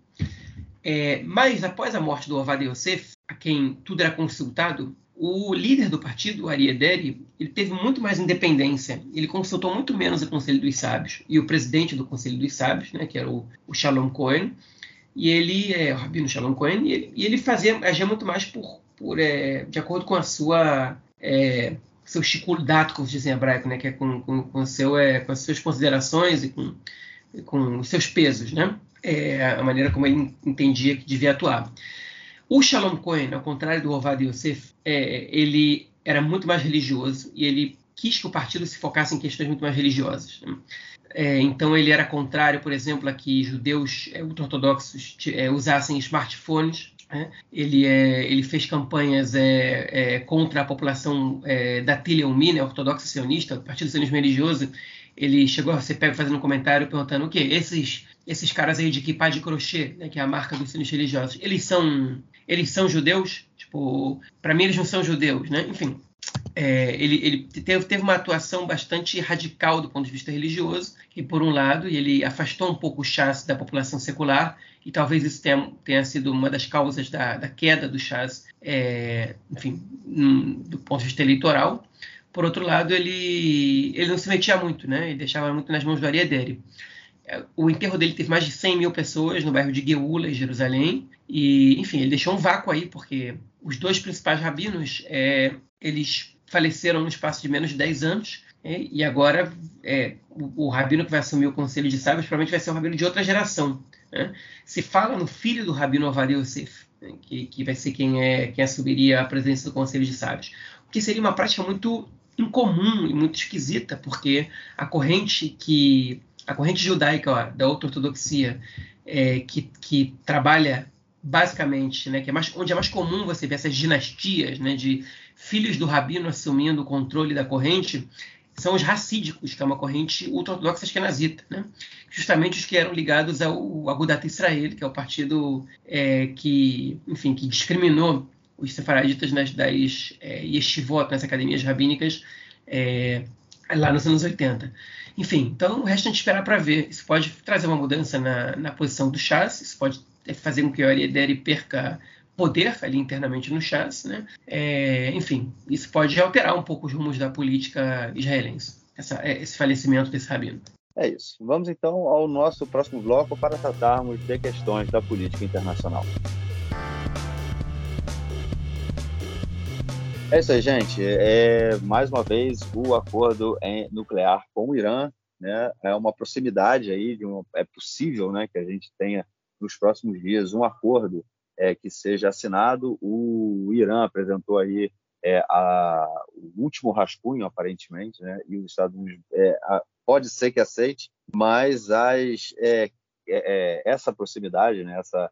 É, mas após a morte do Ovadia Yosef, a quem tudo era consultado, o líder do partido, Ari Ederi, ele teve muito mais independência. Ele consultou muito menos o Conselho dos Sábios e o presidente do Conselho dos Sábios, né, que era o, o Shalom Cohen, e ele é o Rabino Shalom Cohen, e ele, e ele fazia agia muito mais por, por é, de acordo com a sua é, seu chiculdato, como se diz em hebraico, né, que é com, com, com, seu, é, com as suas considerações e com, com os seus pesos, né, é, a maneira como ele entendia que devia atuar. O Shalom Cohen, ao contrário do Ovad Yosef, é, ele era muito mais religioso e ele quis que o partido se focasse em questões muito mais religiosas. Né? É, então ele era contrário, por exemplo, a que judeus é, ultra-ortodoxos é, usassem smartphones. Né? Ele, é, ele, fez campanhas é, contra a população da Tileumi, né, ortodoxa sionista, do Partido Sionismo Religioso. Ele chegou a ser pego fazendo um comentário perguntando o que esses esses caras aí de equipar de crochê, né, que é a marca dos sionistas religiosos, eles são eles são judeus? Tipo, para mim eles não são judeus, né? Enfim, é, ele, ele teve, teve, uma atuação bastante radical do ponto de vista religioso, que por um lado ele afastou um pouco o chás da população secular, e talvez isso tenha, tenha sido uma das causas da, da queda do chás, é, enfim, do ponto de vista eleitoral. Por outro lado, ele, ele não se metia muito, né? Ele deixava muito nas mãos do Ariadere. O enterro dele teve mais de 100 mil pessoas no bairro de Geula, em Jerusalém. E, enfim, ele deixou um vácuo aí, porque os dois principais rabinos, é, eles faleceram no espaço de menos de 10 anos. E agora é, o, o, rabino que vai assumir o conselho de sábios provavelmente vai ser um rabino de outra geração. Né? Se fala no filho do rabino Ovadia Yosef, né, que, que, vai ser quem, é, quem assumiria a presidência do conselho de sábios. O que seria uma prática muito incomum e muito esquisita, porque a corrente que a corrente judaica ó, da outra ortodoxia é, que, que trabalha basicamente, né, que é mais, onde é mais comum você ver essas dinastias né, de filhos do rabino assumindo o controle da corrente, são os racídicos, que é uma corrente ultra-ortodoxa esquenazita, né? justamente os que eram ligados ao Agudat Israel, que é o partido é, que, enfim, que discriminou os sefaraditas nas, das é, yeshivot, nas academias rabínicas, é, lá nos anos 80. Enfim, então o resto a gente esperar para ver. Isso pode trazer uma mudança na, na posição do Chas, isso pode fazer com que o Ariadne perca poder ali internamente no Chas, né? É, enfim, isso pode alterar um pouco os rumos da política israelense, essa, é, esse falecimento desse rabino. É isso. Vamos então ao nosso próximo bloco para tratarmos de questões da política internacional. É isso aí, gente. É, mais uma vez, o acordo nuclear com o Irã né, é uma proximidade aí, uma, é possível né, que a gente tenha nos próximos dias um acordo é, que seja assinado. O Irã apresentou aí é, a, o último rascunho, aparentemente, né, e os Estados Unidos é, a, pode ser que aceite, mas as, é, é, é, essa proximidade, né, essa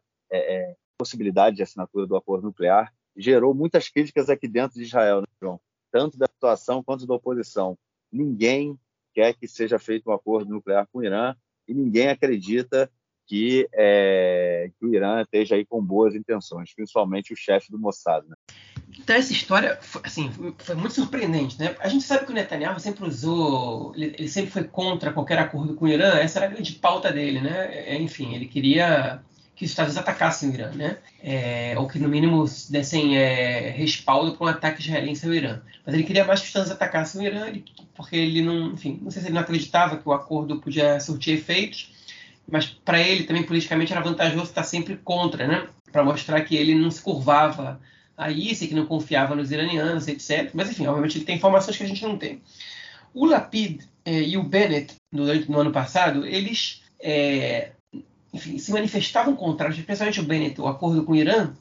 possibilidade de assinatura do acordo nuclear gerou muitas críticas aqui dentro de Israel, né, João? tanto da situação quanto da oposição. Ninguém quer que seja feito um acordo nuclear com o Irã e ninguém acredita que, é, que o Irã esteja aí com boas intenções, principalmente o chefe do Mossad. Né? Então essa história foi, assim, foi muito surpreendente, né? A gente sabe que o Netanyahu sempre usou, ele, ele, sempre foi contra qualquer acordo com o Irã. Essa era a grande pauta dele, né? É, enfim, ele queria que os Estados Unidos atacassem o Irã, né? É, ou que no mínimo dessem é, respaldo para um ataque israelense ao Irã. Mas ele queria mais que os Estados Unidos atacassem o Irã, porque ele não, enfim, não sei se ele não acreditava que o acordo podia surtir efeitos, mas para ele também politicamente era vantajoso estar sempre contra, né? Para mostrar que ele não se curvava a isso, que não confiava nos iranianos, etc. Mas enfim, obviamente ele tem informações que a gente não tem. O Lapid é, e o Bennett, no, no ano passado, eles é, enfim, se manifestavam contrários, especialmente o Bennett, o acordo com o Irã,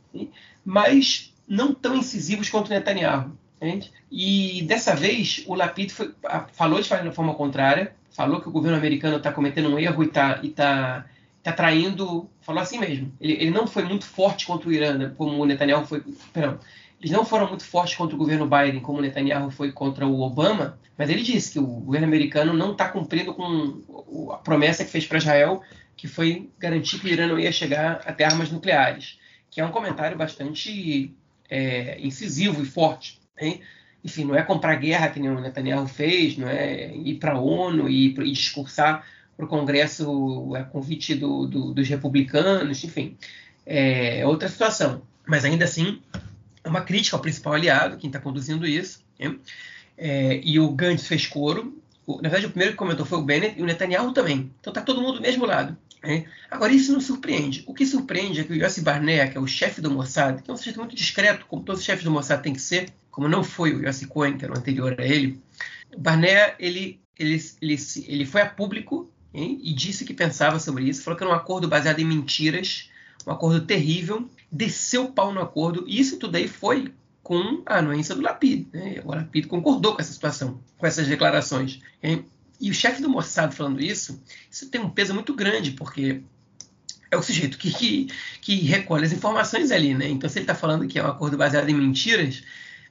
mas não tão incisivos quanto o Netanyahu. Entende? E dessa vez o Lapid foi, falou de forma contrária, falou que o governo americano está cometendo um erro e está tá, tá traindo, falou assim mesmo. Ele, ele, não foi muito forte contra o Irã, né, como o Netanyahu foi. Perdão, eles não foram muito fortes contra o governo Biden, como o Netanyahu foi contra o Obama, mas ele disse que o governo americano não está cumprindo com a promessa que fez para Israel que foi garantir que o Irã não ia chegar a ter armas nucleares, que é um comentário bastante é, incisivo e forte. Hein? Enfim, não é comprar guerra que nem o Netanyahu fez, não é ir para a ONU e, e discursar para o Congresso a convite do, do, dos republicanos, enfim, é outra situação. Mas ainda assim, é uma crítica ao principal aliado, quem está conduzindo isso. É, e o Gantz fez coro, na verdade, o primeiro que comentou foi o Bennett e o Netanyahu também. Então está todo mundo do mesmo lado. Né? Agora, isso não surpreende. O que surpreende é que o Yossi Barnea, que é o chefe do Mossad, que é um sujeito muito discreto, como todos os chefes do Mossad têm que ser, como não foi o Yossi Cohen, que era o anterior a ele, o Barnea, ele, ele, ele, ele foi a público hein, e disse que pensava sobre isso, falou que era um acordo baseado em mentiras, um acordo terrível, desceu o pau no acordo, e isso tudo aí foi com a anuência do Lapid. Né? O Lapid concordou com essa situação, com essas declarações. Hein? E o chefe do Mossad falando isso, isso tem um peso muito grande, porque é o sujeito que, que, que recolhe as informações ali. Né? Então, se ele está falando que é um acordo baseado em mentiras,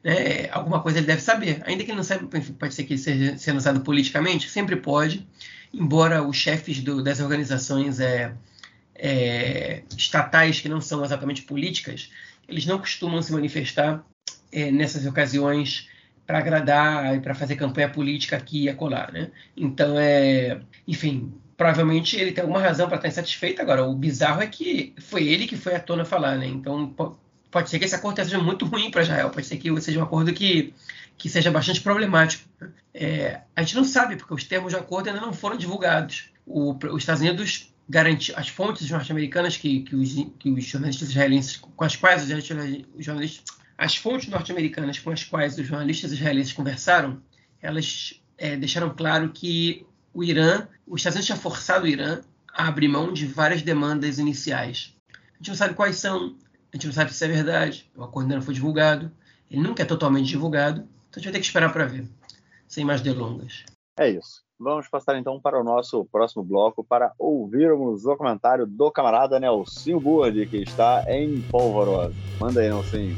né, alguma coisa ele deve saber. Ainda que ele não saiba, pode ser que ele seja sendo usado politicamente, sempre pode, embora os chefes do, das organizações é, é, estatais que não são exatamente políticas, eles não costumam se manifestar é, nessas ocasiões para agradar e para fazer campanha política aqui e acolá, né? Então, é, enfim, provavelmente ele tem alguma razão para estar insatisfeito. Agora, o bizarro é que foi ele que foi à tona falar, né? Então, pode ser que esse acordo seja muito ruim para Israel, pode ser que seja um acordo que, que seja bastante problemático. É, a gente não sabe, porque os termos de acordo ainda não foram divulgados. O, os Estados Unidos garantiu, as fontes norte-americanas que, que, os, que os jornalistas israelenses, com as quais os jornalistas as fontes norte-americanas com as quais os jornalistas israelenses conversaram, elas é, deixaram claro que o Irã, os Estados Unidos tinha forçado o Irã a abrir mão de várias demandas iniciais. A gente não sabe quais são, a gente não sabe se isso é verdade, o acordo ainda não foi divulgado, ele nunca é totalmente divulgado, então a gente vai ter que esperar para ver, sem mais delongas. É isso. Vamos passar então para o nosso próximo bloco para ouvirmos o comentário do camarada Nelson Burd, que está em Polvorosa. Manda aí, Nelson.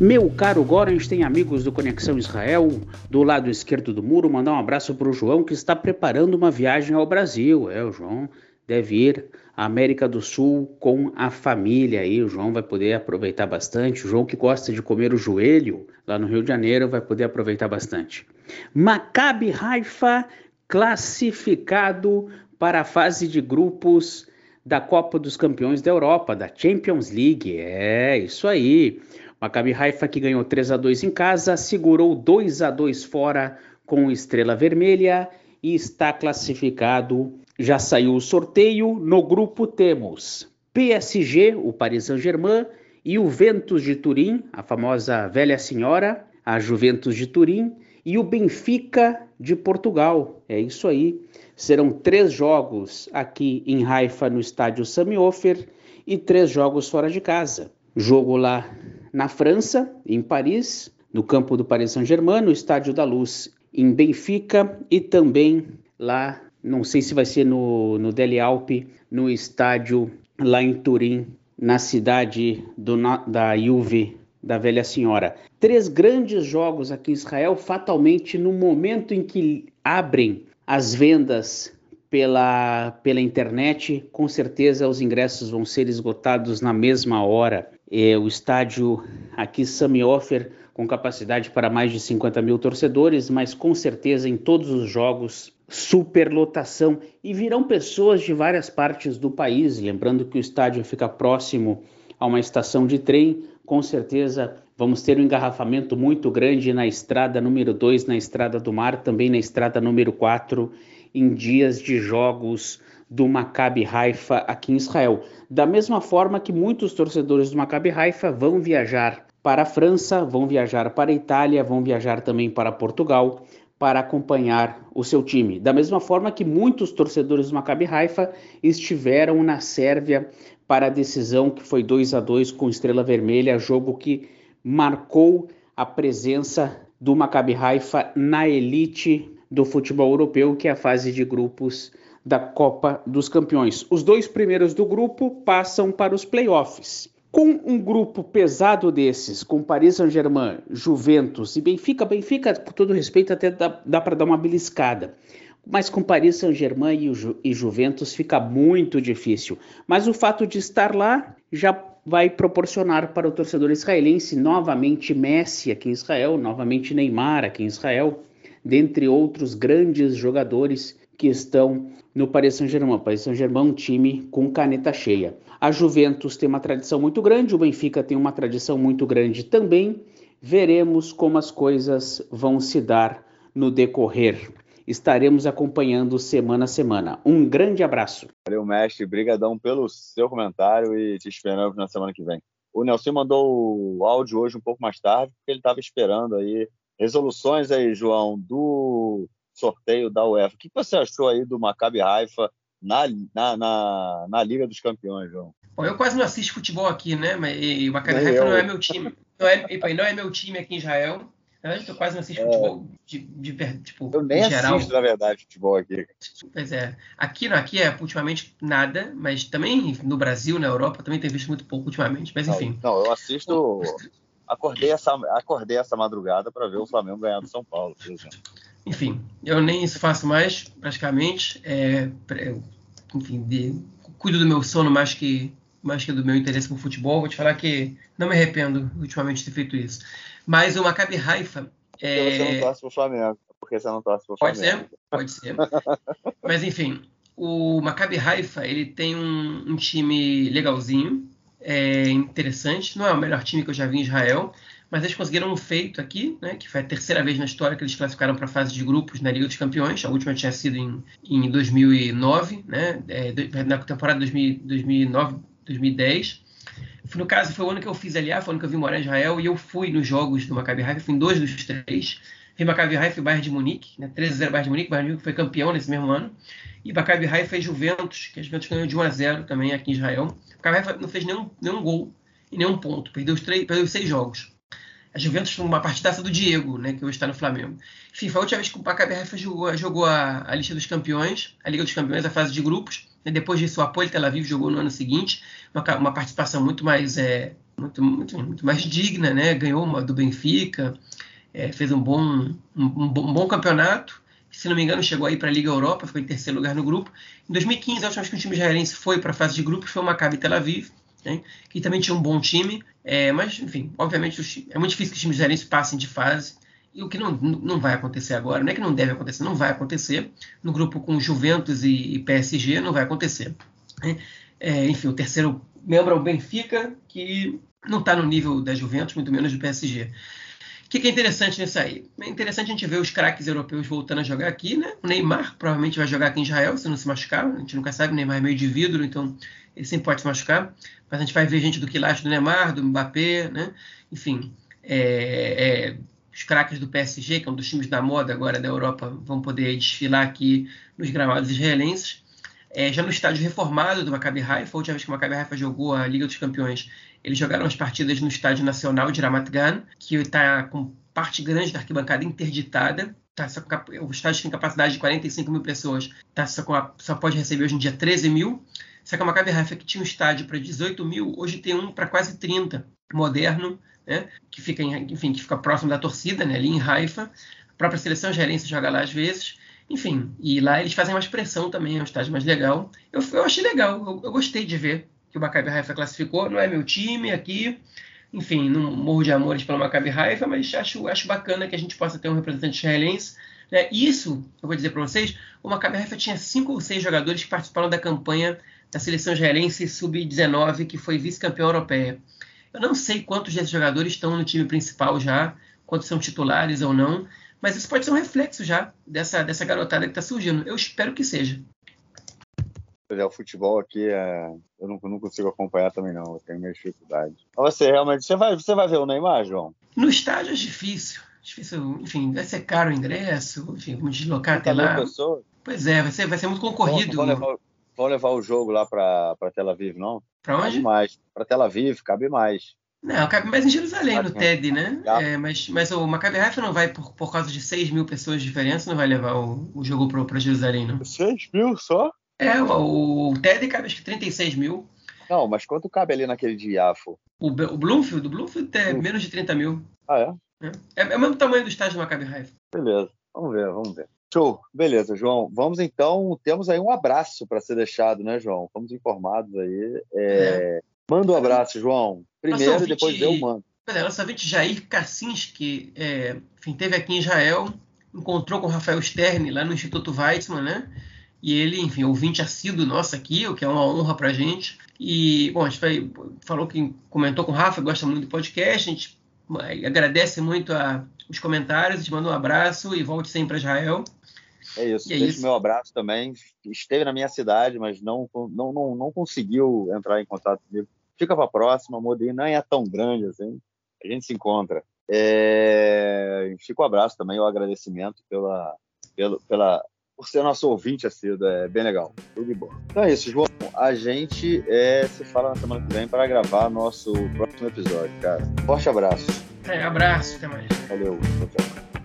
Meu caro Gorens tem amigos do Conexão Israel do lado esquerdo do muro. Mandar um abraço para o João que está preparando uma viagem ao Brasil. É, o João deve ir à América do Sul com a família aí. O João vai poder aproveitar bastante. O João que gosta de comer o joelho lá no Rio de Janeiro vai poder aproveitar bastante. Maccabi Haifa classificado para a fase de grupos da Copa dos Campeões da Europa, da Champions League. É isso aí. Maccabi Haifa que ganhou 3 a 2 em casa, segurou 2 a 2 fora com Estrela Vermelha e está classificado. Já saiu o sorteio. No grupo temos PSG, o Paris Saint-Germain e o Ventus de Turim, a famosa velha senhora, a Juventus de Turim, e o Benfica de Portugal. É isso aí. Serão três jogos aqui em Haifa, no estádio Sami Ofer, e três jogos fora de casa. Jogo lá na França, em Paris, no campo do Paris Saint-Germain, no Estádio da Luz, em Benfica, e também lá, não sei se vai ser no, no Dele Alpe, no estádio lá em Turim, na cidade do, da Juve da Velha Senhora. Três grandes jogos aqui em Israel, fatalmente no momento em que abrem as vendas pela, pela internet, com certeza os ingressos vão ser esgotados na mesma hora. É, o estádio aqui, Sami Ofer, com capacidade para mais de 50 mil torcedores, mas com certeza em todos os jogos superlotação e virão pessoas de várias partes do país. Lembrando que o estádio fica próximo a uma estação de trem, com certeza vamos ter um engarrafamento muito grande na estrada número 2, na estrada do mar, também na estrada número 4, em dias de jogos do Maccabi Haifa aqui em Israel. Da mesma forma que muitos torcedores do Maccabi Haifa vão viajar para a França, vão viajar para a Itália, vão viajar também para Portugal para acompanhar o seu time. Da mesma forma que muitos torcedores do Maccabi Haifa estiveram na Sérvia para a decisão que foi 2 a 2 com Estrela Vermelha, jogo que marcou a presença do Maccabi Haifa na elite do futebol europeu, que é a fase de grupos da Copa dos Campeões. Os dois primeiros do grupo passam para os playoffs. Com um grupo pesado desses, com Paris Saint-Germain, Juventus e Benfica, Benfica, com todo respeito, até dá, dá para dar uma beliscada. Mas com Paris Saint-Germain e, Ju, e Juventus fica muito difícil. Mas o fato de estar lá já vai proporcionar para o torcedor israelense novamente Messi aqui em Israel, novamente Neymar aqui em Israel, dentre outros grandes jogadores que estão no Paris Saint-Germain. Paris Saint-Germain é um time com caneta cheia. A Juventus tem uma tradição muito grande, o Benfica tem uma tradição muito grande também. Veremos como as coisas vão se dar no decorrer. Estaremos acompanhando semana a semana. Um grande abraço. Valeu, mestre. Brigadão pelo seu comentário e te esperamos na semana que vem. O Nelson mandou o áudio hoje um pouco mais tarde, porque ele estava esperando aí resoluções aí, João, do sorteio da UEFA. O que você achou aí do Maccabi Haifa na, na, na, na, Liga dos Campeões, João? Bom, eu quase não assisto futebol aqui, né? Mas o Maccabi Haifa não é meu time. Não é, não é meu time aqui em Israel. Eu quase não assisto é. futebol de, de, de, tipo, eu nem geral. assisto, na verdade, futebol aqui. Pois é. Aqui, aqui é ultimamente nada, mas também no Brasil, na Europa, também tem visto muito pouco ultimamente. Mas enfim. Não, não eu assisto. Acordei essa, acordei essa madrugada para ver o Flamengo ganhar do São Paulo, por exemplo. Enfim, eu nem isso faço mais, praticamente. É, enfim, de, cuido do meu sono mais que, mais que do meu interesse por futebol. Vou te falar que não me arrependo ultimamente de ter feito isso. Mas o Maccabi Haifa... É... Porque você não torce pro Flamengo. Porque você não torce pro pode Flamengo. Pode ser, pode ser. Mas enfim, o Maccabi Haifa ele tem um, um time legalzinho, é interessante. Não é o melhor time que eu já vi em Israel, mas eles conseguiram um feito aqui, né, que foi a terceira vez na história que eles classificaram para a fase de grupos na Liga dos Campeões. A última tinha sido em, em 2009, né, é, na temporada 2009-2010. No caso, foi o ano que eu fiz aliás, foi o ano que eu vim morar em Israel e eu fui nos jogos do Maccabi Haifa, fui em dois dos três. Vi Maccabi Haifa e Bayern de Munique, né, 13 0 Bayern de Munique, Bayern de Munique foi campeão nesse mesmo ano. E Maccabi Haifa e Juventus, que a Juventus ganhou de 1 a 0 também aqui em Israel. Maccabi Haifa não fez nenhum, nenhum gol e nenhum ponto, perdeu os, três, perdeu os seis jogos a Juventus foi uma partidaça do Diego, né, que hoje está no Flamengo. Enfim, foi a última vez que o Maccabi Haifa jogou, jogou a, a, lista dos campeões, a Liga dos Campeões, a fase de grupos. Né, depois disso, o Apoio Tel Aviv jogou no ano seguinte, uma, uma participação muito mais, é, muito, muito, muito, mais digna, né, ganhou uma do Benfica, é, fez um bom, um, um bom campeonato. Se não me engano, chegou aí para a Liga Europa, ficou em terceiro lugar no grupo. Em 2015, a última vez que o time israelense foi para a fase de grupos foi o Maccabi Tel Aviv né, que também tinha um bom time, é, mas, enfim, obviamente é muito difícil que os times israelenses passem de fase, e o que não, não vai acontecer agora, não é que não deve acontecer, não vai acontecer, no grupo com Juventus e, e PSG não vai acontecer. Né? É, enfim, o terceiro membro é o Benfica, que não está no nível da Juventus, muito menos do PSG. O que, que, é interessante nisso aí? É interessante a gente ver os craques europeus voltando a jogar aqui, né? O Neymar provavelmente vai jogar aqui em Israel, se não se machucar. A gente nunca sabe, o Neymar é meio de vidro, então ele sempre pode se machucar. Mas a gente vai ver gente do quilate do Neymar, do Mbappé, né? Enfim, é, é, os craques do PSG, que é um dos times da moda agora da Europa, vão poder desfilar aqui nos gramados israelenses. É, já no estádio reformado do Maccabi Haifa, a última vez que o Maccabi Haifa jogou a Liga dos Campeões, eles jogaram as partidas no Estádio Nacional de Ramat Gan, que está com parte grande da arquibancada interditada. Tá com, o estádio tem capacidade de 45 mil pessoas, tá só, a, só pode receber hoje em dia 13 mil. Só que Maccabi Haifa, que tinha um estádio para 18 mil, hoje tem um para quase 30, moderno, né? que fica, em, enfim, que fica próximo da torcida, né? ali em Haifa. A própria seleção gerência joga lá às vezes. Enfim, e lá eles fazem mais pressão também, é um estádio mais legal. Eu, eu achei legal, eu, eu, gostei de ver que o Maccabi Haifa classificou. Não é meu time aqui, enfim, não morro de amores pelo Maccabi Haifa, mas acho, acho bacana que a gente possa ter um representante israelense. Né? Isso, eu vou dizer para vocês, o Maccabi Haifa tinha cinco ou seis jogadores que participaram da campanha da seleção israelense sub-19, que foi vice-campeã europeia. Eu não sei quantos desses jogadores estão no time principal já, quantos são titulares ou não, mas isso pode ser um reflexo já dessa, dessa garotada que está surgindo. Eu espero que seja. É, o futebol aqui é... eu não, não, consigo acompanhar também não, eu tenho minha dificuldade. Mas você realmente você vai, você vai ver o Neymar, João? No estádio é difícil. Difícil, enfim, vai ser caro o ingresso, enfim, vamos deslocar até lá. Pessoas? Pois é, vai ser, vai ser muito concorrido. Vão, levar, vão levar o jogo lá para Tel Aviv, não? Para onde? Cabe mais. Para Tel Aviv, cabe mais. Não, cabe mais em Jerusalém, no TED, né? É, mas, mas o Maccabi Haifa não vai, por, por causa de 6 mil pessoas de diferença, não vai levar o, o jogo para Jerusalém, não. 6 mil só? É, o, o TED cabe acho que 36 mil. Não, mas quanto cabe ali naquele de Iafo? O, o Bloomfield? O Bloomfield é menos de 30 mil. Ah, é? É, é, é o mesmo tamanho do estádio do Maccabi Haifa. Beleza, vamos ver, vamos ver. Show, beleza, João. Vamos então, temos aí um abraço para ser deixado, né, João? Fomos informados aí. É... É. Manda um abraço, João. Primeiro, depois eu mando. É, nosso ouvinte Jair Kassinski, é, enfim, teve aqui em Israel, encontrou com o Rafael Stern lá no Instituto Weizmann, né? E ele, enfim, ouvinte assíduo nosso aqui, o que é uma honra pra gente. E, bom, a gente falou que comentou com o Rafa, gosta muito do podcast, a gente agradece muito a, os comentários, te manda um abraço e volte sempre para Israel. É isso, é deixa isso. meu abraço também. Esteve na minha cidade, mas não, não, não, não conseguiu entrar em contato comigo Fica para a próxima, a Modena nem é tão grande assim. A gente se encontra. É... Fica o um abraço também, o um agradecimento pela, pela, pela, por ser nosso ouvinte assíduo. É bem legal. Tudo de bom. Então é isso, João. A gente é, se fala na semana que vem para gravar nosso próximo episódio, cara. Forte abraço. É, abraço, até mais. Valeu. Tchau, tchau.